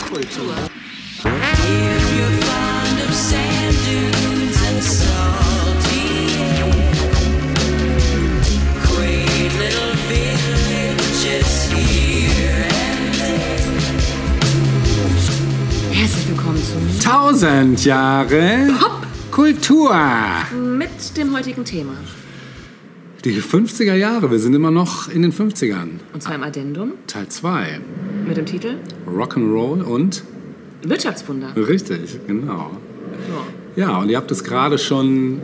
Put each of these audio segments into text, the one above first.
Popkultur. If you're fond of sand dunes and salty air, great little villages here and there. Herzlich willkommen zum 1000 Jahre Kultur. mit dem heutigen Thema. Die 50er Jahre, wir sind immer noch in den 50ern. Und zwar im Addendum Teil 2. mit dem Titel Rock'n'Roll und Wirtschaftswunder. richtig, genau. Ja. Ja, und ihr habt es gerade schon.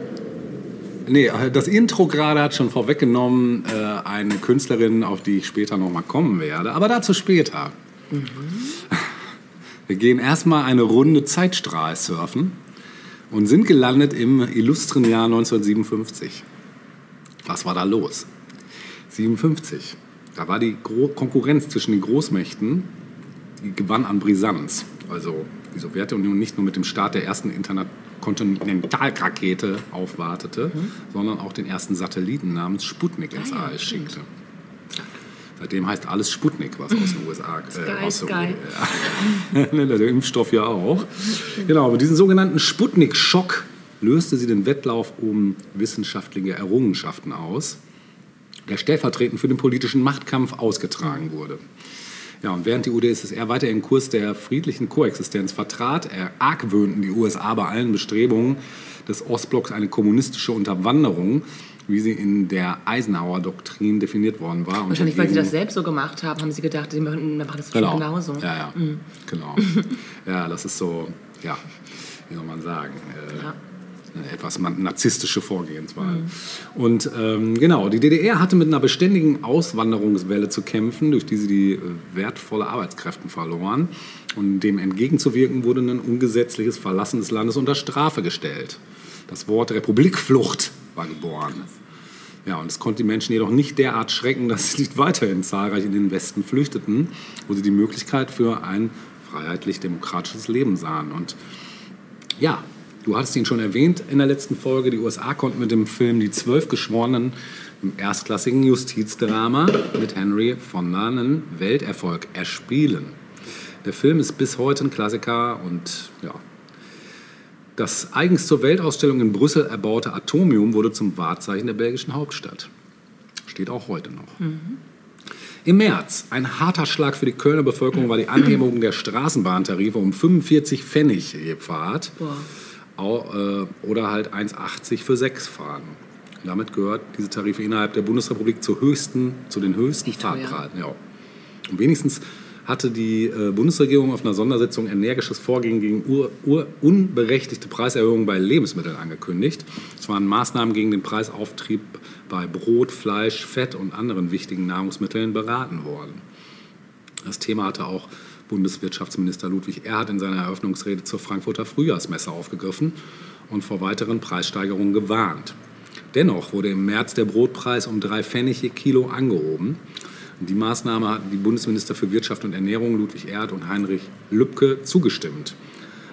Nee, das Intro gerade hat schon vorweggenommen, äh, eine Künstlerin, auf die ich später nochmal kommen werde. Aber dazu später. Wir gehen erstmal eine Runde Zeitstrahl surfen und sind gelandet im illustren Jahr 1957. Was war da los? 57. Da war die Gro Konkurrenz zwischen den Großmächten, die gewann an Brisanz. Also die Sowjetunion nicht nur mit dem Start der ersten Interkontinentalrakete aufwartete, sondern auch den ersten Satelliten namens Sputnik ins Ah ja, All schickte. Seitdem heißt alles Sputnik, was aus den USA Sky, aus der- Sky. Der Impfstoff ja auch. Genau, mit diesem sogenannten Sputnik-Schock löste sie den Wettlauf um wissenschaftliche Errungenschaften aus, der stellvertretend für den politischen Machtkampf ausgetragen wurde. Ja, und während die UdSSR weiter den Kurs der friedlichen Koexistenz vertrat, argwöhnten die USA bei allen Bestrebungen des Ostblocks eine kommunistische Unterwanderung, wie sie in der Eisenhower-Doktrin definiert worden war. Wahrscheinlich, weil sie das selbst so gemacht haben, haben sie gedacht, sie machen, wir machen das Genau. schon genauso. Ja, ja. Genau. Ja, das ist so, ja, wie soll man sagen, äh, Ja. Eine etwas narzisstische Vorgehensweise. Und ähm, genau, die DDR hatte mit einer beständigen Auswanderungswelle zu kämpfen, durch die sie die äh, wertvolle Arbeitskräfte verloren. Und dem entgegenzuwirken wurde ein ungesetzliches Verlassen des Landes unter Strafe gestellt. Das Wort Republikflucht war geboren. Ja, und es konnte die Menschen jedoch nicht derart schrecken, dass sie nicht weiterhin zahlreich in den Westen flüchteten, wo sie die Möglichkeit für ein freiheitlich-demokratisches Leben sahen. Und ja, du hattest ihn schon erwähnt in der letzten Folge, die USA konnten mit dem Film Die Zwölf Geschworenen im erstklassigen Justizdrama mit Henry Fonda einen Welterfolg erspielen. Der Film ist bis heute ein Klassiker und ja, das eigens zur Weltausstellung in Brüssel erbaute Atomium wurde zum Wahrzeichen der belgischen Hauptstadt. Steht auch heute noch. Im März, ein harter Schlag für die Kölner Bevölkerung, war die Anhebung der Straßenbahntarife um 45 Pfennig je Fahrt Boah. Äh, oder halt 1,80 für sechs Fahren. Damit gehört diese Tarife innerhalb der Bundesrepublik zu, höchsten, zu den höchsten Echt. Fahrpreisen. Ja. Und wenigstens hatte die äh, Bundesregierung auf einer Sondersitzung energisches Vorgehen gegen ur, ur, unberechtigte Preiserhöhungen bei Lebensmitteln angekündigt. Es waren Maßnahmen gegen den Preisauftrieb bei Brot, Fleisch, Fett und anderen wichtigen Nahrungsmitteln beraten worden. Das Thema hatte auch Bundeswirtschaftsminister Ludwig Erhard in seiner Eröffnungsrede zur Frankfurter Frühjahrsmesse aufgegriffen und vor weiteren Preissteigerungen gewarnt. Dennoch wurde im März der Brotpreis um drei Pfennig je Kilo angehoben. Die Maßnahme hatten die Bundesminister für Wirtschaft und Ernährung Ludwig Erhard und Heinrich Lübke zugestimmt.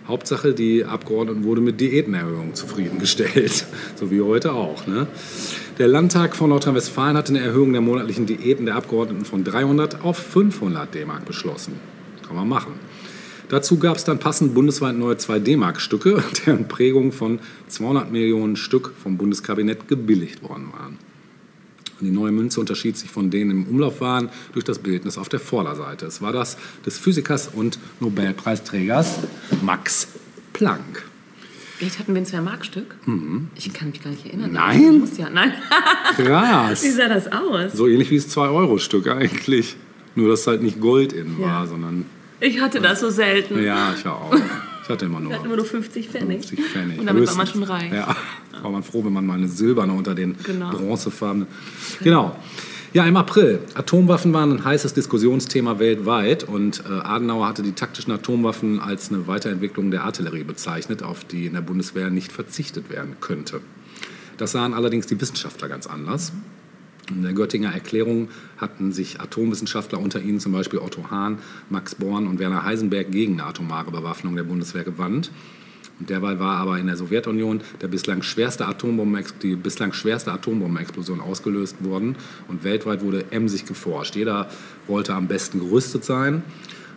Hauptsache, die Abgeordneten wurden mit Diätenerhöhungen zufriedengestellt, so wie heute auch. Ne? Der Landtag von Nordrhein-Westfalen hatte eine Erhöhung der monatlichen Diäten der Abgeordneten von 300 auf 500 D-Mark beschlossen. Kann man machen. Dazu gab es dann passend bundesweit neue 2 D-Mark-Stücke, deren Prägung von 200 Millionen Stück vom Bundeskabinett gebilligt worden waren. Die neue Münze unterschied sich von denen im Umlauf waren durch das Bildnis auf der Vorderseite. Es war das des Physikers und Nobelpreisträgers Max Planck. Echt, hatten wir ein Zwei-Mark-Stück? Ich kann mich gar nicht erinnern. Mhm. Nein? Ja, nein. Krass. Wie sah das aus? So ähnlich wie das 2-Euro-Stück eigentlich. Nur, dass halt nicht Gold in war, Ja. sondern. Ich hatte das so selten. Ja, ich auch. Ich hatte immer nur Wir hatten immer nur 50 Pfennig. 50 Pfennig. Und damit war man Höchstens. schon reich. Ja, war man froh, wenn man mal eine silberne unter den Genau. bronzefarbenen. Genau. Ja, im April. Atomwaffen waren ein heißes Diskussionsthema weltweit und äh, Adenauer hatte die taktischen Atomwaffen als eine Weiterentwicklung der Artillerie bezeichnet, auf die in der Bundeswehr nicht verzichtet werden könnte. Das sahen allerdings die Wissenschaftler ganz anders. In der Göttinger Erklärung hatten sich Atomwissenschaftler, unter ihnen zum Beispiel Otto Hahn, Max Born und Werner Heisenberg, gegen eine atomare Bewaffnung der Bundeswehr gewandt. Und derweil war aber in der Sowjetunion der bislang schwerste die bislang schwerste Atombombenexplosion ausgelöst worden. Und weltweit wurde emsig geforscht. Jeder wollte am besten gerüstet sein.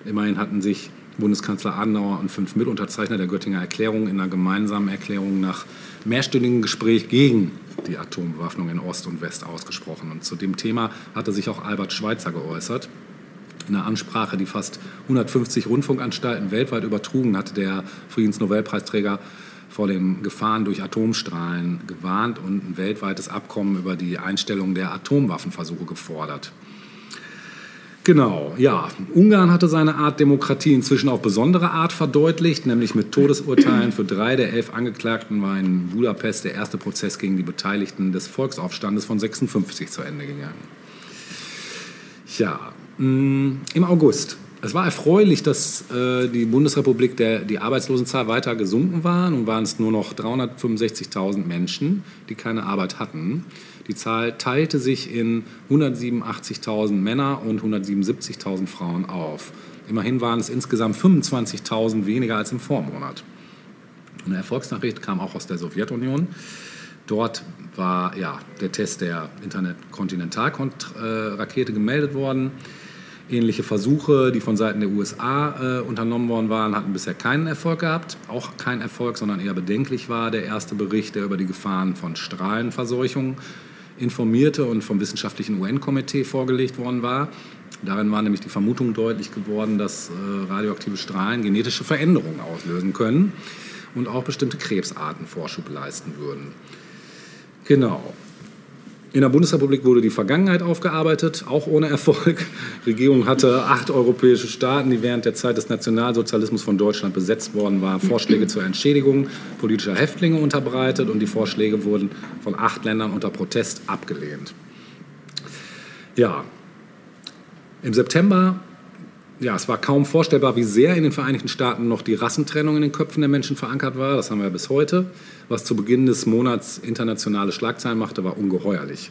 Immerhin hatten sich Bundeskanzler Adenauer und fünf Mitunterzeichner der Göttinger Erklärung in einer gemeinsamen Erklärung nach mehrstündigem Gespräch gegen die Atombewaffnung in Ost und West ausgesprochen. Und zu dem Thema hatte sich auch Albert Schweitzer geäußert. In einer Ansprache, die fast 150 Rundfunkanstalten weltweit übertrugen, hatte der Friedensnobelpreisträger vor den Gefahren durch Atomstrahlen gewarnt und ein weltweites Abkommen über die Einstellung der Atomwaffenversuche gefordert. Genau, ja. Ungarn hatte seine Art Demokratie inzwischen auf besondere Art verdeutlicht, nämlich mit Todesurteilen für drei der elf Angeklagten war in Budapest der erste Prozess gegen die Beteiligten des Volksaufstandes von 56 zu Ende gegangen. Ja, mh, im August. Es war erfreulich, dass äh, die Bundesrepublik der, die Arbeitslosenzahl weiter gesunken war. Nun waren es nur noch 365.000 Menschen, die keine Arbeit hatten. Die Zahl teilte sich in 187.000 Männer und 177.000 Frauen auf. Immerhin waren es insgesamt 25.000 weniger als im Vormonat. Eine Erfolgsnachricht kam auch aus der Sowjetunion. Dort war ja, der Test der Internet-Kontinentalrakete gemeldet worden. Ähnliche Versuche, die von Seiten der USA äh, unternommen worden waren, hatten bisher keinen Erfolg gehabt. Auch kein Erfolg, sondern eher bedenklich war der erste Bericht, der über die Gefahren von Strahlenverseuchung informierte und vom wissenschaftlichen UN-Komitee vorgelegt worden war. Darin war nämlich die Vermutung deutlich geworden, dass äh, radioaktive Strahlen genetische Veränderungen auslösen können und auch bestimmte Krebsarten Vorschub leisten würden. Genau. In der Bundesrepublik wurde die Vergangenheit aufgearbeitet, auch ohne Erfolg. Die Regierung hatte acht europäische Staaten, die während der Zeit des Nationalsozialismus von Deutschland besetzt worden waren, Vorschläge zur Entschädigung politischer Häftlinge unterbreitet und die Vorschläge wurden von acht Ländern unter Protest abgelehnt. Ja, im September, ja, es war kaum vorstellbar, wie sehr in den Vereinigten Staaten noch die Rassentrennung in den Köpfen der Menschen verankert war. Das haben wir bis heute. Was zu Beginn des Monats internationale Schlagzeilen machte, war ungeheuerlich.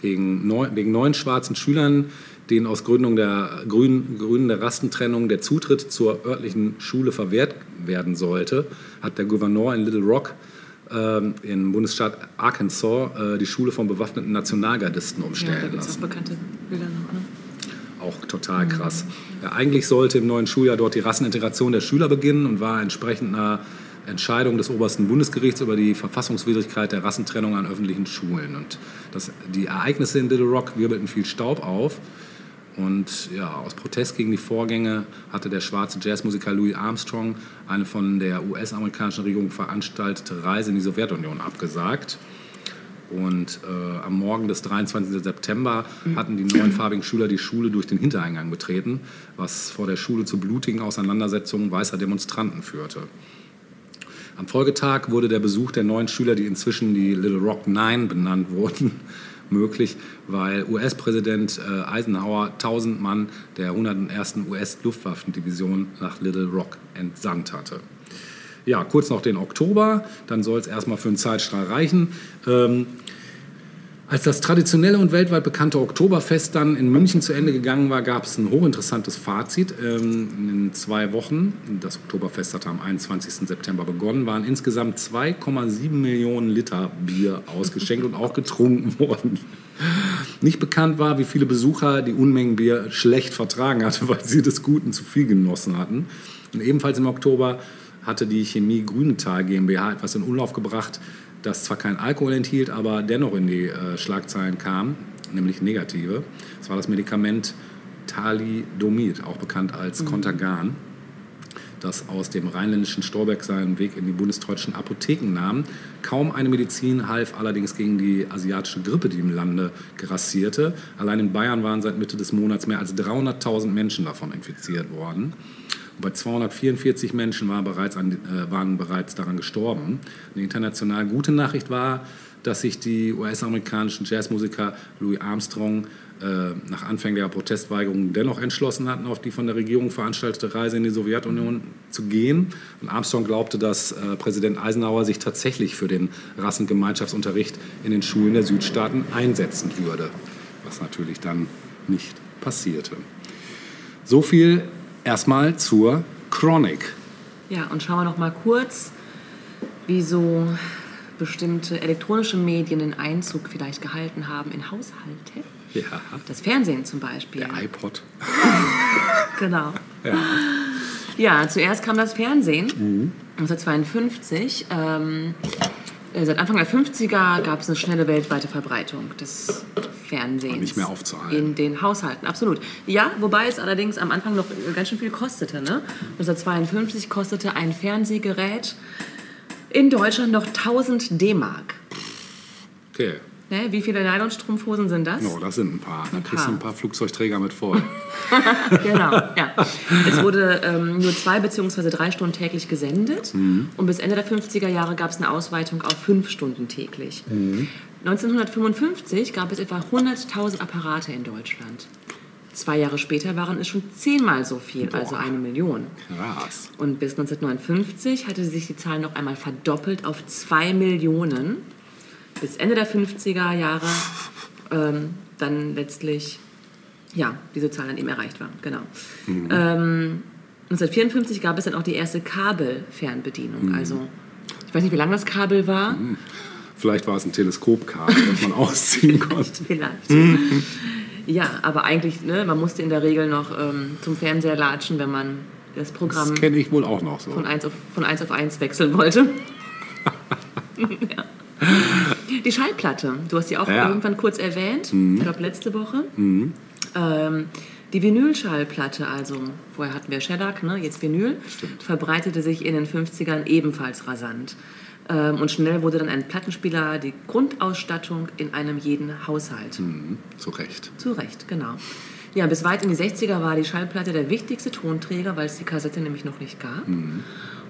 Gegen neun, wegen neun schwarzen Schülern, denen aus Gründung der Grünen, Grünen der Rassentrennung der Zutritt zur örtlichen Schule verwehrt werden sollte, hat der Gouverneur in Little Rock ähm, im Bundesstaat Arkansas äh, die Schule von bewaffneten Nationalgardisten Ja, da umstellen es auch lassen bekannte Bilder noch. Ne? Auch total krass. Ja, eigentlich sollte im neuen Schuljahr dort die Rassenintegration der Schüler beginnen und war entsprechend einer Entscheidung des obersten Bundesgerichts über die Verfassungswidrigkeit der Rassentrennung an öffentlichen Schulen. Und das, die Ereignisse in Little Rock wirbelten viel Staub auf. Und ja, aus Protest gegen die Vorgänge hatte der schwarze Jazzmusiker Louis Armstrong eine von der US-amerikanischen Regierung veranstaltete Reise in die Sowjetunion abgesagt. Und äh, am Morgen des 23. September hatten die neunfarbigen Schüler die Schule durch den Hintereingang betreten, was vor der Schule zu blutigen Auseinandersetzungen weißer Demonstranten führte. Am Folgetag wurde der Besuch der neun Schüler, die inzwischen die Little Rock Nine benannt wurden, möglich, weil US-Präsident äh, Eisenhower 1000 Mann der 101. US-Luftwaffendivision nach Little Rock entsandt hatte. Ja, kurz noch den Oktober, dann soll es erstmal für einen Zeitstrahl reichen. Ähm, als das traditionelle und weltweit bekannte Oktoberfest dann in München zu Ende gegangen war, gab es ein hochinteressantes Fazit. Ähm, in zwei Wochen, das Oktoberfest hatte am 21. September begonnen, waren insgesamt 2,7 Millionen Liter Bier ausgeschenkt und auch getrunken worden. Nicht bekannt war, wie viele Besucher die Unmengen Bier schlecht vertragen hatte, weil sie des Guten zu viel genossen hatten. Und ebenfalls im Oktober hatte die Chemie Grünenthal GmbH etwas in Umlauf gebracht, das zwar kein Alkohol enthielt, aber dennoch in die äh, Schlagzeilen kam, nämlich negative. Es war das Medikament Thalidomid, auch bekannt als Contergan, das aus dem rheinländischen Storbeck seinen Weg in die bundesdeutschen Apotheken nahm. Kaum eine Medizin half allerdings gegen die asiatische Grippe, die im Lande grassierte. Allein in Bayern waren seit Mitte des Monats mehr als 300.000 Menschen davon infiziert worden. Bei 244 Menschen waren bereits, an, äh, waren bereits daran gestorben. Eine international gute Nachricht war, dass sich die US-amerikanischen Jazzmusiker Louis Armstrong äh, nach Anfang der Protestweigerung dennoch entschlossen hatten, auf die von der Regierung veranstaltete Reise in die Sowjetunion zu gehen. Und Armstrong glaubte, dass äh, Präsident Eisenhower sich tatsächlich für den Rassengemeinschaftsunterricht in den Schulen der Südstaaten einsetzen würde, was natürlich dann nicht passierte. So viel erstmal zur Chronic. Ja, und schauen wir noch mal kurz, wie so bestimmte elektronische Medien den Einzug vielleicht gehalten haben in Haushalte. Ja, Das Fernsehen zum Beispiel. der iPod. Genau. Ja. Ja, zuerst kam das Fernsehen. 1952. Ähm, äh, seit Anfang der 50er gab es eine schnelle weltweite Verbreitung des Fernsehens. Nicht mehr aufzuhalten. In den Haushalten, absolut. Ja, wobei es allerdings am Anfang noch äh, ganz schön viel kostete. Ne? 1952 kostete ein Fernsehgerät in Deutschland noch 1000 D-Mark. Okay. Ne? Wie viele Nylonstrumpfhosen sind das? Oh, das sind ein paar. Da kriegst du ein paar Flugzeugträger mit voll. Genau, ja. Es wurde ähm, nur zwei beziehungsweise drei Stunden täglich gesendet und bis Ende der 50er Jahre gab es eine Ausweitung auf fünf Stunden täglich. 1955 gab es etwa 100.000 Apparate in Deutschland. Zwei Jahre später waren es schon zehnmal so viel, also eine Million. Krass. Und bis 1959 hatte sich die Zahl noch einmal verdoppelt auf zwei Millionen. Bis Ende der 50er Jahre ähm, dann letztlich, ja, diese Zahl dann eben erreicht war. Genau. Ähm, 1954 gab es dann auch die erste Kabelfernbedienung. Also, ich weiß nicht, wie lang das Kabel war. Vielleicht war es ein Teleskopkabel, das man ausziehen konnte. Vielleicht. ja, aber eigentlich, ne, man musste in der Regel noch ähm, zum Fernseher latschen, wenn man das Programm Das kenne ich wohl auch noch so. von 1 auf, von 1 auf 1 wechseln wollte. ja. Die Schallplatte, du hast sie auch Ja. Mhm. irgendwann kurz erwähnt, ich glaube letzte Woche. Ähm, die Vinylschallplatte, also vorher hatten wir Shellac, ne, jetzt Vinyl, verbreitete sich in den 50ern ebenfalls rasant. Ähm, und schnell wurde dann ein Plattenspieler die Grundausstattung in einem jeden Haushalt. Mhm, zu Recht. Zu Recht, genau. Ja, bis weit in die 60er war die Schallplatte der wichtigste Tonträger, weil es die Kassette nämlich noch nicht gab.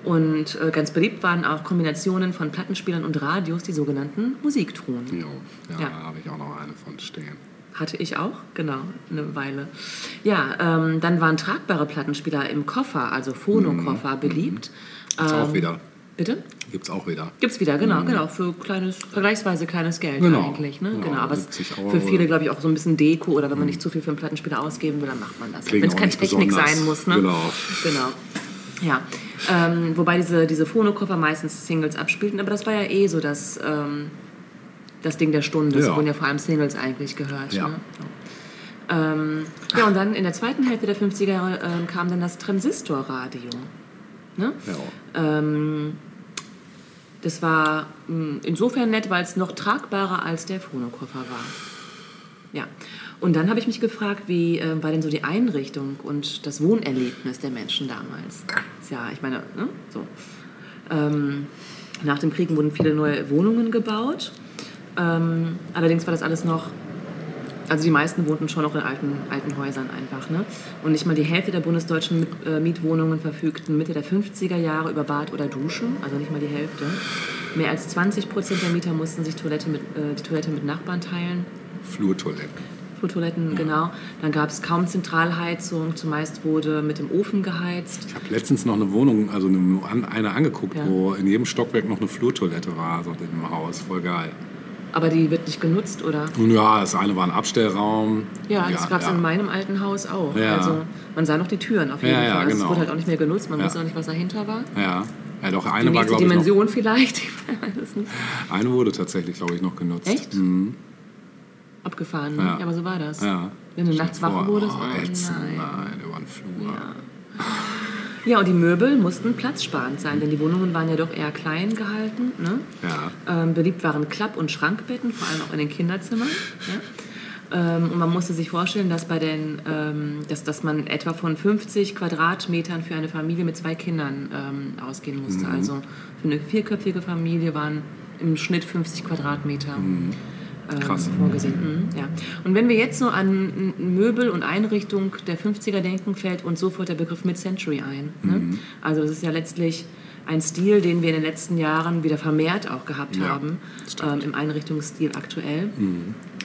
Und äh, ganz beliebt waren auch Kombinationen von Plattenspielern und Radios, die sogenannten Musikton. Jo. Ja, Ja. da habe ich auch noch eine von stehen. Hatte ich auch, genau, eine Weile. Ja, ähm, dann waren tragbare Plattenspieler im Koffer, also Phonokoffer, beliebt. Gibt's auch Ähm, wieder. Bitte? Gibt's auch wieder. Gibt's wieder, genau, genau, für kleines, vergleichsweise kleines Geld Genau, eigentlich. Ne? genau, Genau, aber es 70 Euro. für viele, glaube ich, auch so ein bisschen Deko oder wenn man nicht zu viel für einen Plattenspieler ausgeben will, dann macht man das. Wenn es auch keine Technik besonders. sein muss. Ne? Genau. Genau. Ja, ähm, wobei diese, diese Phonokoffer meistens Singles abspielten, aber das war ja eh so das, ähm, das Ding der Stunde. Es Ja. wurden ja vor allem Singles eigentlich gehört. Ja. Ne? Ähm, ja, und dann in der zweiten Hälfte der 50er Jahre ähm, kam dann das Transistorradio. Ne? Ja. Ähm, das war mh, insofern nett, weil es noch tragbarer als der Phonokoffer war. Ja. Und dann habe ich mich gefragt, wie äh, war denn so die Einrichtung und das Wohnerlebnis der Menschen damals? Ja, ich meine, ne? so. Ähm, nach dem Krieg wurden viele neue Wohnungen gebaut. Ähm, allerdings war das alles noch also die meisten wohnten schon noch in alten, alten Häusern einfach. Ne? Und nicht mal die Hälfte der bundesdeutschen äh, Mietwohnungen verfügten Mitte der 50er Jahre über Bad oder Dusche, also nicht mal die Hälfte. Mehr als 20 Prozent der Mieter mussten sich Toilette mit, äh, die Toilette mit Nachbarn teilen. Flurtoiletten. Flurtoiletten, genau. Dann gab es kaum Zentralheizung, zumeist wurde mit dem Ofen geheizt. Ich habe letztens noch eine Wohnung, also eine, eine angeguckt, Ja. wo in jedem Stockwerk noch eine Flurtoilette war, so in dem Haus. Voll geil. Aber die wird nicht genutzt, oder? Ja, das eine war ein Abstellraum. Ja, das gab es ja. in meinem alten Haus auch. Ja. Also man sah noch die Türen auf jeden Ja, ja, Fall. Also Es genau. wurde halt auch nicht mehr genutzt, man Ja. wusste auch nicht, was dahinter war. Ja, ja doch, Die eine war, nächste glaube ich, noch, Dimension vielleicht, ich eine wurde tatsächlich, glaube ich, noch genutzt. Echt? Mhm. Abgefahren? Ja. Ja. aber so war das. Ja. Wenn du Stell nachts wach wurdest, oh, oh, ätzend, nein. nein, über den Flur. Ja, und die Möbel mussten platzsparend sein, denn die Wohnungen waren ja doch eher klein gehalten. Ne? Ja. Ähm, beliebt waren Klapp- und Schrankbetten, vor allem auch in den Kinderzimmern. Ja? Ähm, und man musste sich vorstellen, dass, bei den, ähm, dass, dass man etwa von 50 Quadratmetern für eine Familie mit zwei Kindern ähm, ausgehen musste. Also für eine vierköpfige Familie waren im Schnitt 50 Quadratmeter. ähm, Krass. vorgesehen. Mhm, ja. Und wenn wir jetzt so an Möbel und Einrichtung der 50er denken, fällt uns sofort der Begriff Mid-Century ein. Ne? Also es ist ja letztlich ein Stil, den wir in den letzten Jahren wieder vermehrt auch gehabt Ja, haben, ähm, im Einrichtungsstil aktuell.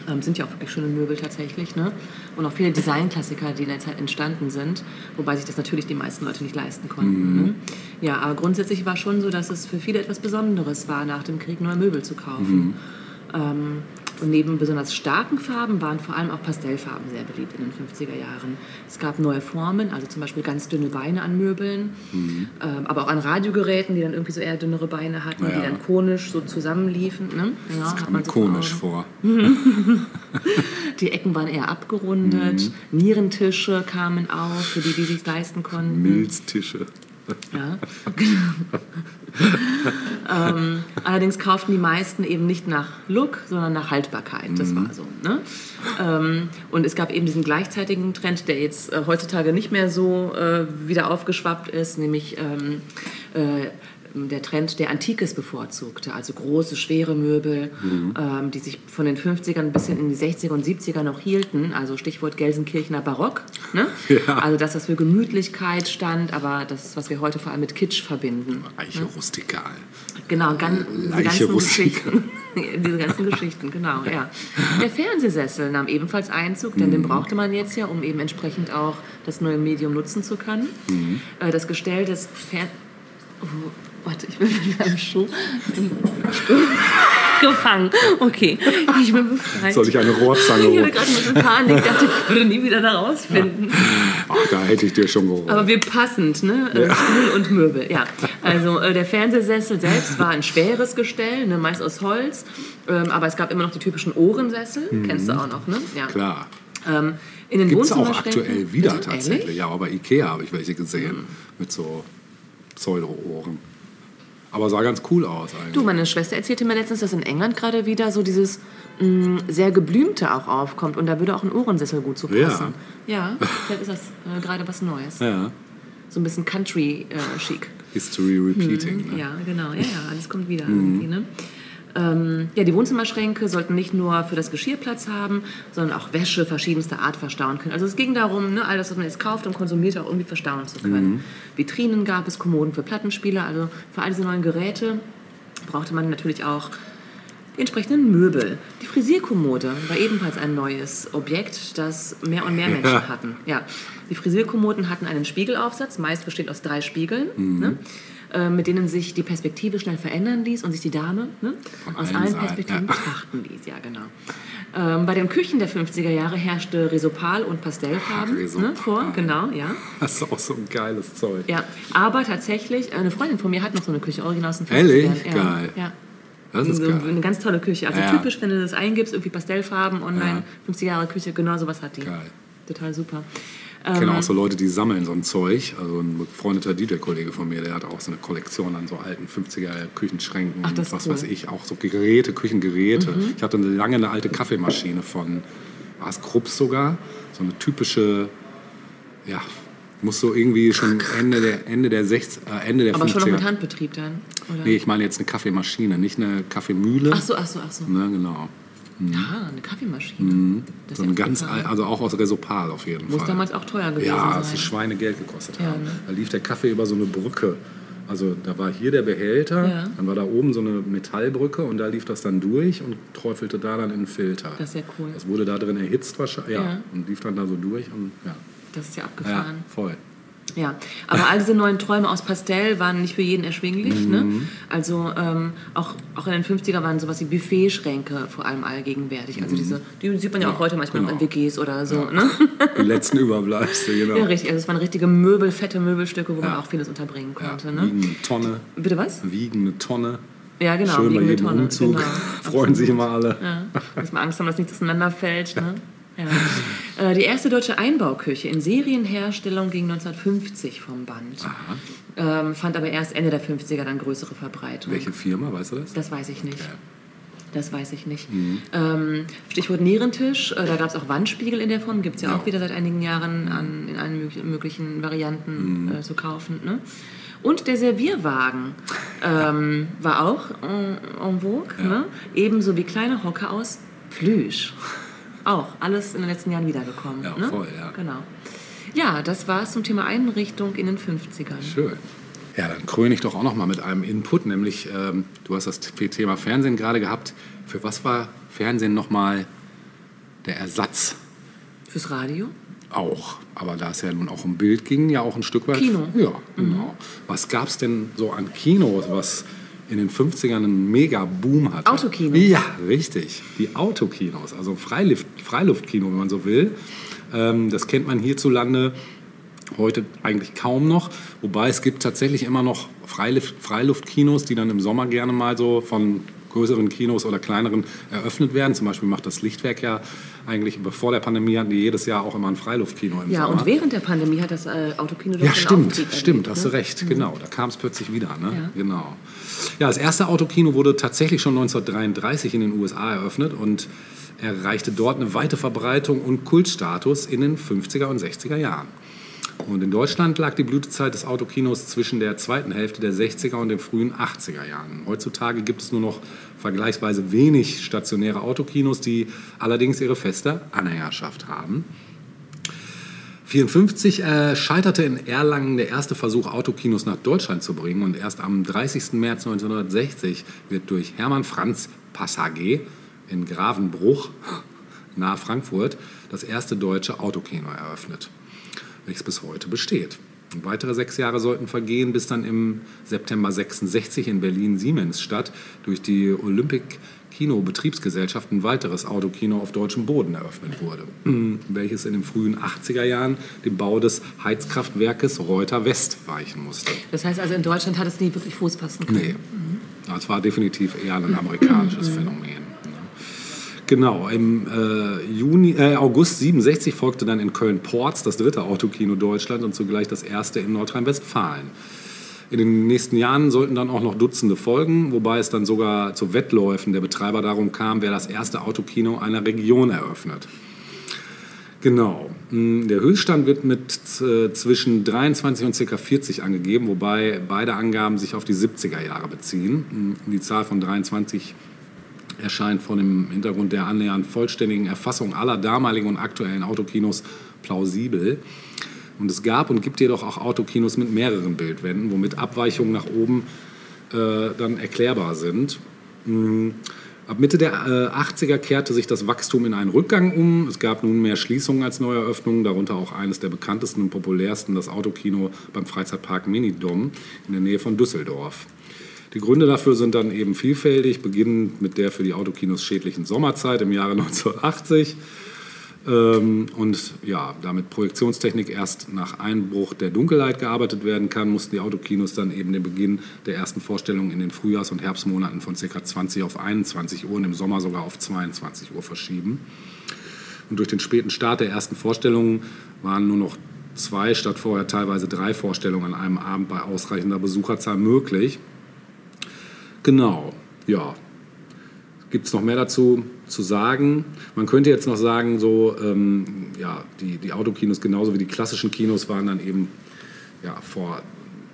Ähm, sind ja auch wirklich schöne Möbel tatsächlich. Ne? Und auch viele Designklassiker, die in der Zeit entstanden sind, wobei sich das natürlich die meisten Leute nicht leisten konnten. Ne? Ja, aber grundsätzlich war schon so, dass es für viele etwas Besonderes war, nach dem Krieg neue Möbel zu kaufen. Ähm, Und neben besonders starken Farben waren vor allem auch Pastellfarben sehr beliebt in den 50er Jahren. Es gab neue Formen, also zum Beispiel ganz dünne Beine an Möbeln, ähm, aber auch an Radiogeräten, die dann irgendwie so eher dünnere Beine hatten, die Ja. dann konisch so zusammenliefen. Ne? Ja, Das kam mir so vor. Die Ecken waren eher abgerundet, Nierentische kamen auf, für die, die sich leisten konnten. Milztische. Ja, genau. ähm, allerdings kauften die meisten eben nicht nach Look, sondern nach Haltbarkeit. Das war so. Ne? Ähm, und es gab eben diesen gleichzeitigen Trend, der jetzt äh, heutzutage nicht mehr so äh, wieder aufgeschwappt ist, nämlich ähm, äh, der Trend, der Antikes bevorzugte, also große, schwere Möbel, ähm, die sich von den 50ern bis hin in die 60er und 70er noch hielten, also Stichwort Gelsenkirchener Barock. Ne? Ja. Also das, was für Gemütlichkeit stand, aber das, was wir heute vor allem mit Kitsch verbinden. Eiche rustikal. Genau, gan diese Leiche ganzen rustikal. Geschichten. diese ganzen Geschichten, genau, ja. Der Fernsehsessel nahm ebenfalls Einzug, denn Mhm. den brauchte man jetzt ja, um eben entsprechend auch das neue Medium nutzen zu können. Mhm. Äh, Das Gestell des Fer oh, Warte, ich bin mit meinem Schuh im gefangen. Okay, ich bin befreit. Soll ich eine Rohrzange Ich hatte holen? gerade ein bisschen Panik, dachte, ich würde nie wieder da rausfinden. Ach, da hätte ich dir schon geholt. Aber wir passend, ne? Äh, Stuhl und Möbel, ja. Also äh, der Fernsehsessel selbst war ein schweres Gestell, ne? meist aus Holz. Ähm, aber es gab immer noch die typischen Ohrensessel, kennst du auch noch, ne? Ja. Klar. Ähm, in den Gibt es auch aktuell wieder Bitte? tatsächlich. Ehrlich? Ja, aber bei Ikea habe ich welche gesehen. Mit so Pseudo-Ohren. Aber sah ganz cool aus eigentlich. Du, meine Schwester erzählte mir letztens, dass in England gerade wieder so dieses mh, sehr geblümte auch aufkommt und da würde auch ein Ohrensessel gut zu Ja. passen. Ja, vielleicht ist das äh, gerade was Neues. ja. So ein bisschen Country-chic. History repeating. ne? Mhm. Ja, genau. Ja, ja, alles kommt wieder irgendwie. Ne? Ähm, ja, die Wohnzimmerschränke sollten nicht nur für das Geschirr Platz haben, sondern auch Wäsche verschiedenster Art verstauen können. Also es ging darum, ne, alles, was man jetzt kauft und konsumiert, auch irgendwie verstauen zu können. Vitrinen gab es, Kommoden für Plattenspieler. Also für all diese neuen Geräte brauchte man natürlich auch die entsprechenden Möbel. Die Frisierkommode war ebenfalls ein neues Objekt, das mehr und mehr Menschen hatten. Ja, die Frisierkommoden hatten einen Spiegelaufsatz, meist besteht aus drei Spiegeln, ne, äh, mit denen sich die Perspektive schnell verändern ließ und sich die Dame ne, aus allen Perspektiven ja. betrachten ließ. Ja, genau. Ähm, bei den Küchen der 50er Jahre herrschte Resopal und Pastellfarben Resopal. ne, vor, genau, ja. Das ist auch so ein geiles Zeug. Ja, aber tatsächlich, eine Freundin von mir hat noch so eine Küche, original aus den 50ern. Ehrlich? Ja, Geil. Ja. Das ist so geil. eine ganz tolle Küche. Also Ja. typisch, wenn du das eingibst, irgendwie Pastellfarben, online, 50 Jahre Küche, genau sowas hat die. Geil. Total super. Ich Ähm, kenne auch so Leute, die sammeln so ein Zeug. Also ein befreundeter DJ-Kollege von mir, der hat auch so eine Kollektion an so alten 50er Küchenschränken Ach, und das ist was cool. Mhm. weiß ich, auch so Geräte, Küchengeräte. Ich hatte lange eine alte Kaffeemaschine von, war es Krups sogar? So eine typische, ja, muss so irgendwie schon Ende der, Ende der, 60, äh, Ende der aber 50er. schon noch mit Handbetrieb dann? Oder? Nee, ich meine jetzt eine Kaffeemaschine, nicht eine Kaffeemühle. Ach so, ach so, ach so. Ne, genau. Ja, eine Kaffeemaschine. Das So ein ja ganz, abgefahren. al- also auch aus Resopal auf jeden Muss Fall. damals auch teuer gewesen Ja, sein. es ist Schweinegeld gekostet Ja, haben. ne? Da lief der Kaffee über so eine Brücke. Also da war hier der Behälter, Ja. dann war da oben so eine Metallbrücke und da lief das dann durch und träufelte da dann in den Filter. Das ist ja cool. Das wurde da drin erhitzt wahrscheinlich, ja, Ja. und lief dann da so durch und ja, Das ist ja ja abgefahren. voll. Ja, aber all diese neuen Träume aus Pastell waren nicht für jeden erschwinglich. Ne? Mhm. Also ähm, auch, auch in den 50er waren sowas wie Buffetschränke vor allem allgegenwärtig. Also diese, die sieht man ja auch Mhm. Heute manchmal noch in genau. WGs oder so. Ja. Ne? Die letzten Überbleibsel, genau. Ja, richtig. Also es waren richtige Möbel, fette Möbelstücke, wo man Ja. auch vieles unterbringen konnte. Ne? wiegen eine Tonne, Bitte was? wiegen eine Tonne. Ja, genau. Schön bei jedem Tonne, Umzug. genau. Freuen sich immer alle. Ja, muss man Angst haben, dass nichts auseinanderfällt. Ne? Ja. Äh, Die erste deutsche Einbauküche in Serienherstellung ging 1950 vom Band. Ähm, fand aber erst Ende der 50er dann größere Verbreitung. Welche Firma, weißt du das? Das weiß ich nicht. Okay. Das weiß ich nicht. Ähm, Stichwort Nierentisch, äh, da gab es auch Wandspiegel in der Form, gibt es ja, Ja. auch wieder seit einigen Jahren an, in allen möglichen, möglichen Varianten äh, zu kaufen. Ne? Und der Servierwagen ähm, war auch en, en vogue, Ja. ne? ebenso wie kleine Hocker aus Plüsch. Auch alles in den letzten Jahren wiedergekommen. Ja, ne? voll, ja. Genau. Ja, das war es zum Thema Einrichtung in den 50ern. Schön. Ja, dann kröne ich doch auch noch mal mit einem Input, nämlich ähm, du hast das Thema Fernsehen gerade gehabt. Für was war Fernsehen noch mal der Ersatz? Fürs Radio? Auch, aber da es ja nun auch um Bild ging, ja auch ein Stück weit. Kino. Ja, genau. Was gab es denn so an Kinos, was in den 50ern einen Mega-Boom hatte. Autokino. Ja, richtig. Die Autokinos, also Freiluft, Freiluftkino, wenn man so will. Ähm, das kennt man hierzulande heute eigentlich kaum noch. Wobei es gibt tatsächlich immer noch Freiluft, Freiluftkinos, die dann im Sommer gerne mal so von größeren Kinos oder kleineren eröffnet werden. Zum Beispiel macht das Lichtwerk ja eigentlich, bevor der Pandemie hatten die jedes Jahr auch immer ein Freiluftkino im Ja, Sommer. und während der Pandemie hat das äh, Autokino doch Ja, stimmt, Aufstieg stimmt, erlebt, hast ne? du recht, genau. Da kam es plötzlich wieder, ne? Ja. Genau. Ja, das erste Autokino wurde tatsächlich schon 1933 in den USA eröffnet und erreichte dort eine weite Verbreitung und Kultstatus in den 50er und 60er Jahren. Und in Deutschland lag die Blütezeit des Autokinos zwischen der zweiten Hälfte der 60er und den frühen 80er Jahren. Heutzutage gibt es nur noch vergleichsweise wenig stationäre Autokinos, die allerdings ihre feste Anhängerschaft haben. 1954 äh, scheiterte in Erlangen der erste Versuch, Autokinos nach Deutschland zu bringen. Und erst am 30. März 1960 wird durch Hermann Franz Passagier in Gravenbruch nahe Frankfurt das erste deutsche Autokino eröffnet, welches bis heute besteht. Und weitere sechs Jahre sollten vergehen, bis dann im September 66 in Berlin Siemensstadt durch die Olympic Kino Betriebsgesellschaft ein weiteres Autokino auf deutschem Boden eröffnet wurde, welches in den frühen 80er Jahren dem Bau des Heizkraftwerkes Reuter West weichen musste. Das heißt also, in Deutschland hat es nie wirklich Fuß fassen können. Nee, das war definitiv eher ein amerikanisches Phänomen. Genau, im äh, Juni, äh, August 67 folgte dann in Köln-Porz das dritte Autokino Deutschland und zugleich das erste in Nordrhein-Westfalen. In den nächsten Jahren sollten dann auch noch Dutzende folgen, wobei es dann sogar zu Wettläufen der Betreiber darum kam, wer das erste Autokino einer Region eröffnet. Genau. Mm, Der Höchststand wird mit äh, zwischen 23 und ca. 40 angegeben, wobei beide Angaben sich auf die 70er Jahre beziehen. Mm, Die Zahl von 23 erscheint vor dem Hintergrund der annähernd vollständigen Erfassung aller damaligen und aktuellen Autokinos plausibel. Und es gab und gibt jedoch auch Autokinos mit mehreren Bildwänden, womit Abweichungen nach oben äh, dann erklärbar sind. Mm, Ab Mitte der äh, 80er kehrte sich das Wachstum in einen Rückgang um. Es gab nun mehr Schließungen als Neueröffnungen, darunter auch eines der bekanntesten und populärsten, das Autokino beim Freizeitpark Minidom in der Nähe von Düsseldorf. Die Gründe dafür sind dann eben vielfältig, beginnend mit der für die Autokinos schädlichen Sommerzeit im Jahre 1980 ähm, und ja, damit Projektionstechnik erst nach Einbruch der Dunkelheit gearbeitet werden kann, mussten die Autokinos dann eben den Beginn der ersten Vorstellungen in den Frühjahrs- und Herbstmonaten von ca. 20 auf 21 Uhr und im Sommer sogar auf 22 Uhr verschieben. Und durch den späten Start der ersten Vorstellungen waren nur noch zwei statt vorher teilweise drei Vorstellungen an einem Abend bei ausreichender Besucherzahl möglich. Genau, ja. Gibt es noch mehr dazu zu sagen? Man könnte jetzt noch sagen, so, ähm, ja, die, die Autokinos genauso wie die klassischen Kinos waren dann eben ja, vor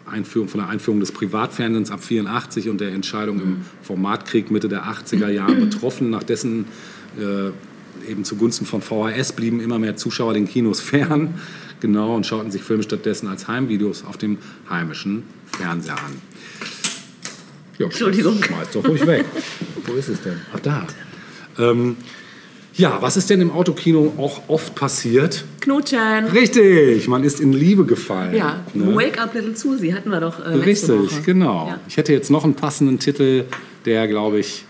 Einführung, von der Einführung des Privatfernsehens ab 84 und der Entscheidung im Formatkrieg Mitte der 80er Jahre betroffen. Nach dessen äh, eben zugunsten von VHS blieben immer mehr Zuschauer den Kinos fern. Genau, und schauten sich Filme stattdessen als Heimvideos auf dem heimischen Fernseher an. Ja, Entschuldigung. Schmeiß doch ruhig weg. Wo ist es denn? Ach, da. Ähm, ja, was ist denn im Autokino auch oft passiert? Knutschen. Richtig, man ist in Liebe gefallen. Ja, ne? Wake Up Little Susie hatten wir doch äh, Richtig, genau. Ja. Ich hätte jetzt noch einen passenden Titel, der, glaube ich,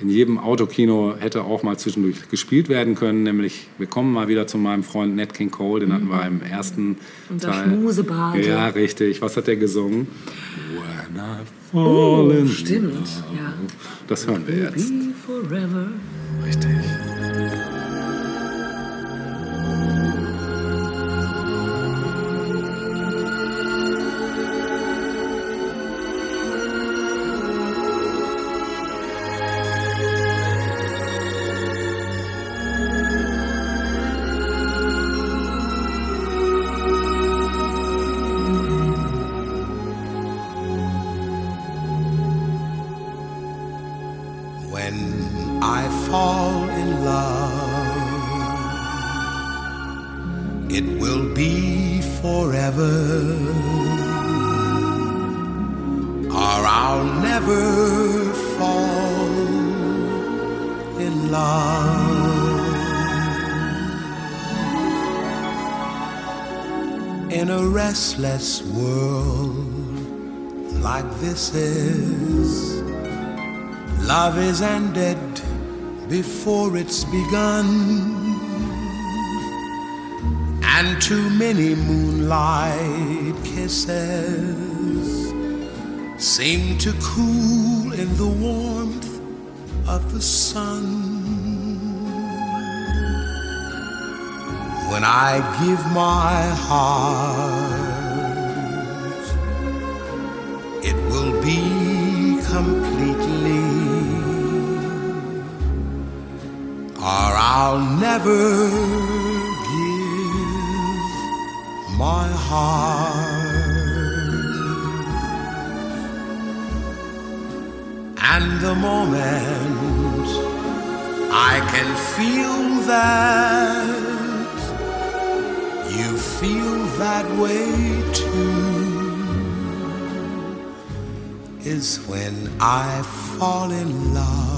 in jedem Autokino hätte auch mal zwischendurch gespielt werden können, nämlich wir kommen mal wieder zu meinem Freund Nat King Cole, den hatten wir im ersten Unser Teil. Schmusebade. Ja, richtig. Was hat der gesungen? When I fall Oh, in stimmt. love. Ja. Das hören wir jetzt. Richtig. When I fall in love, it will be forever, or I'll never fall in love. In a restless world, like this is. Love is ended before it's begun. And too many moonlight kisses seem to cool in the warmth of the sun. When I give my heart, it will be completely, I'll never give my heart. And the moment I can feel that you feel that way too is when I fall in love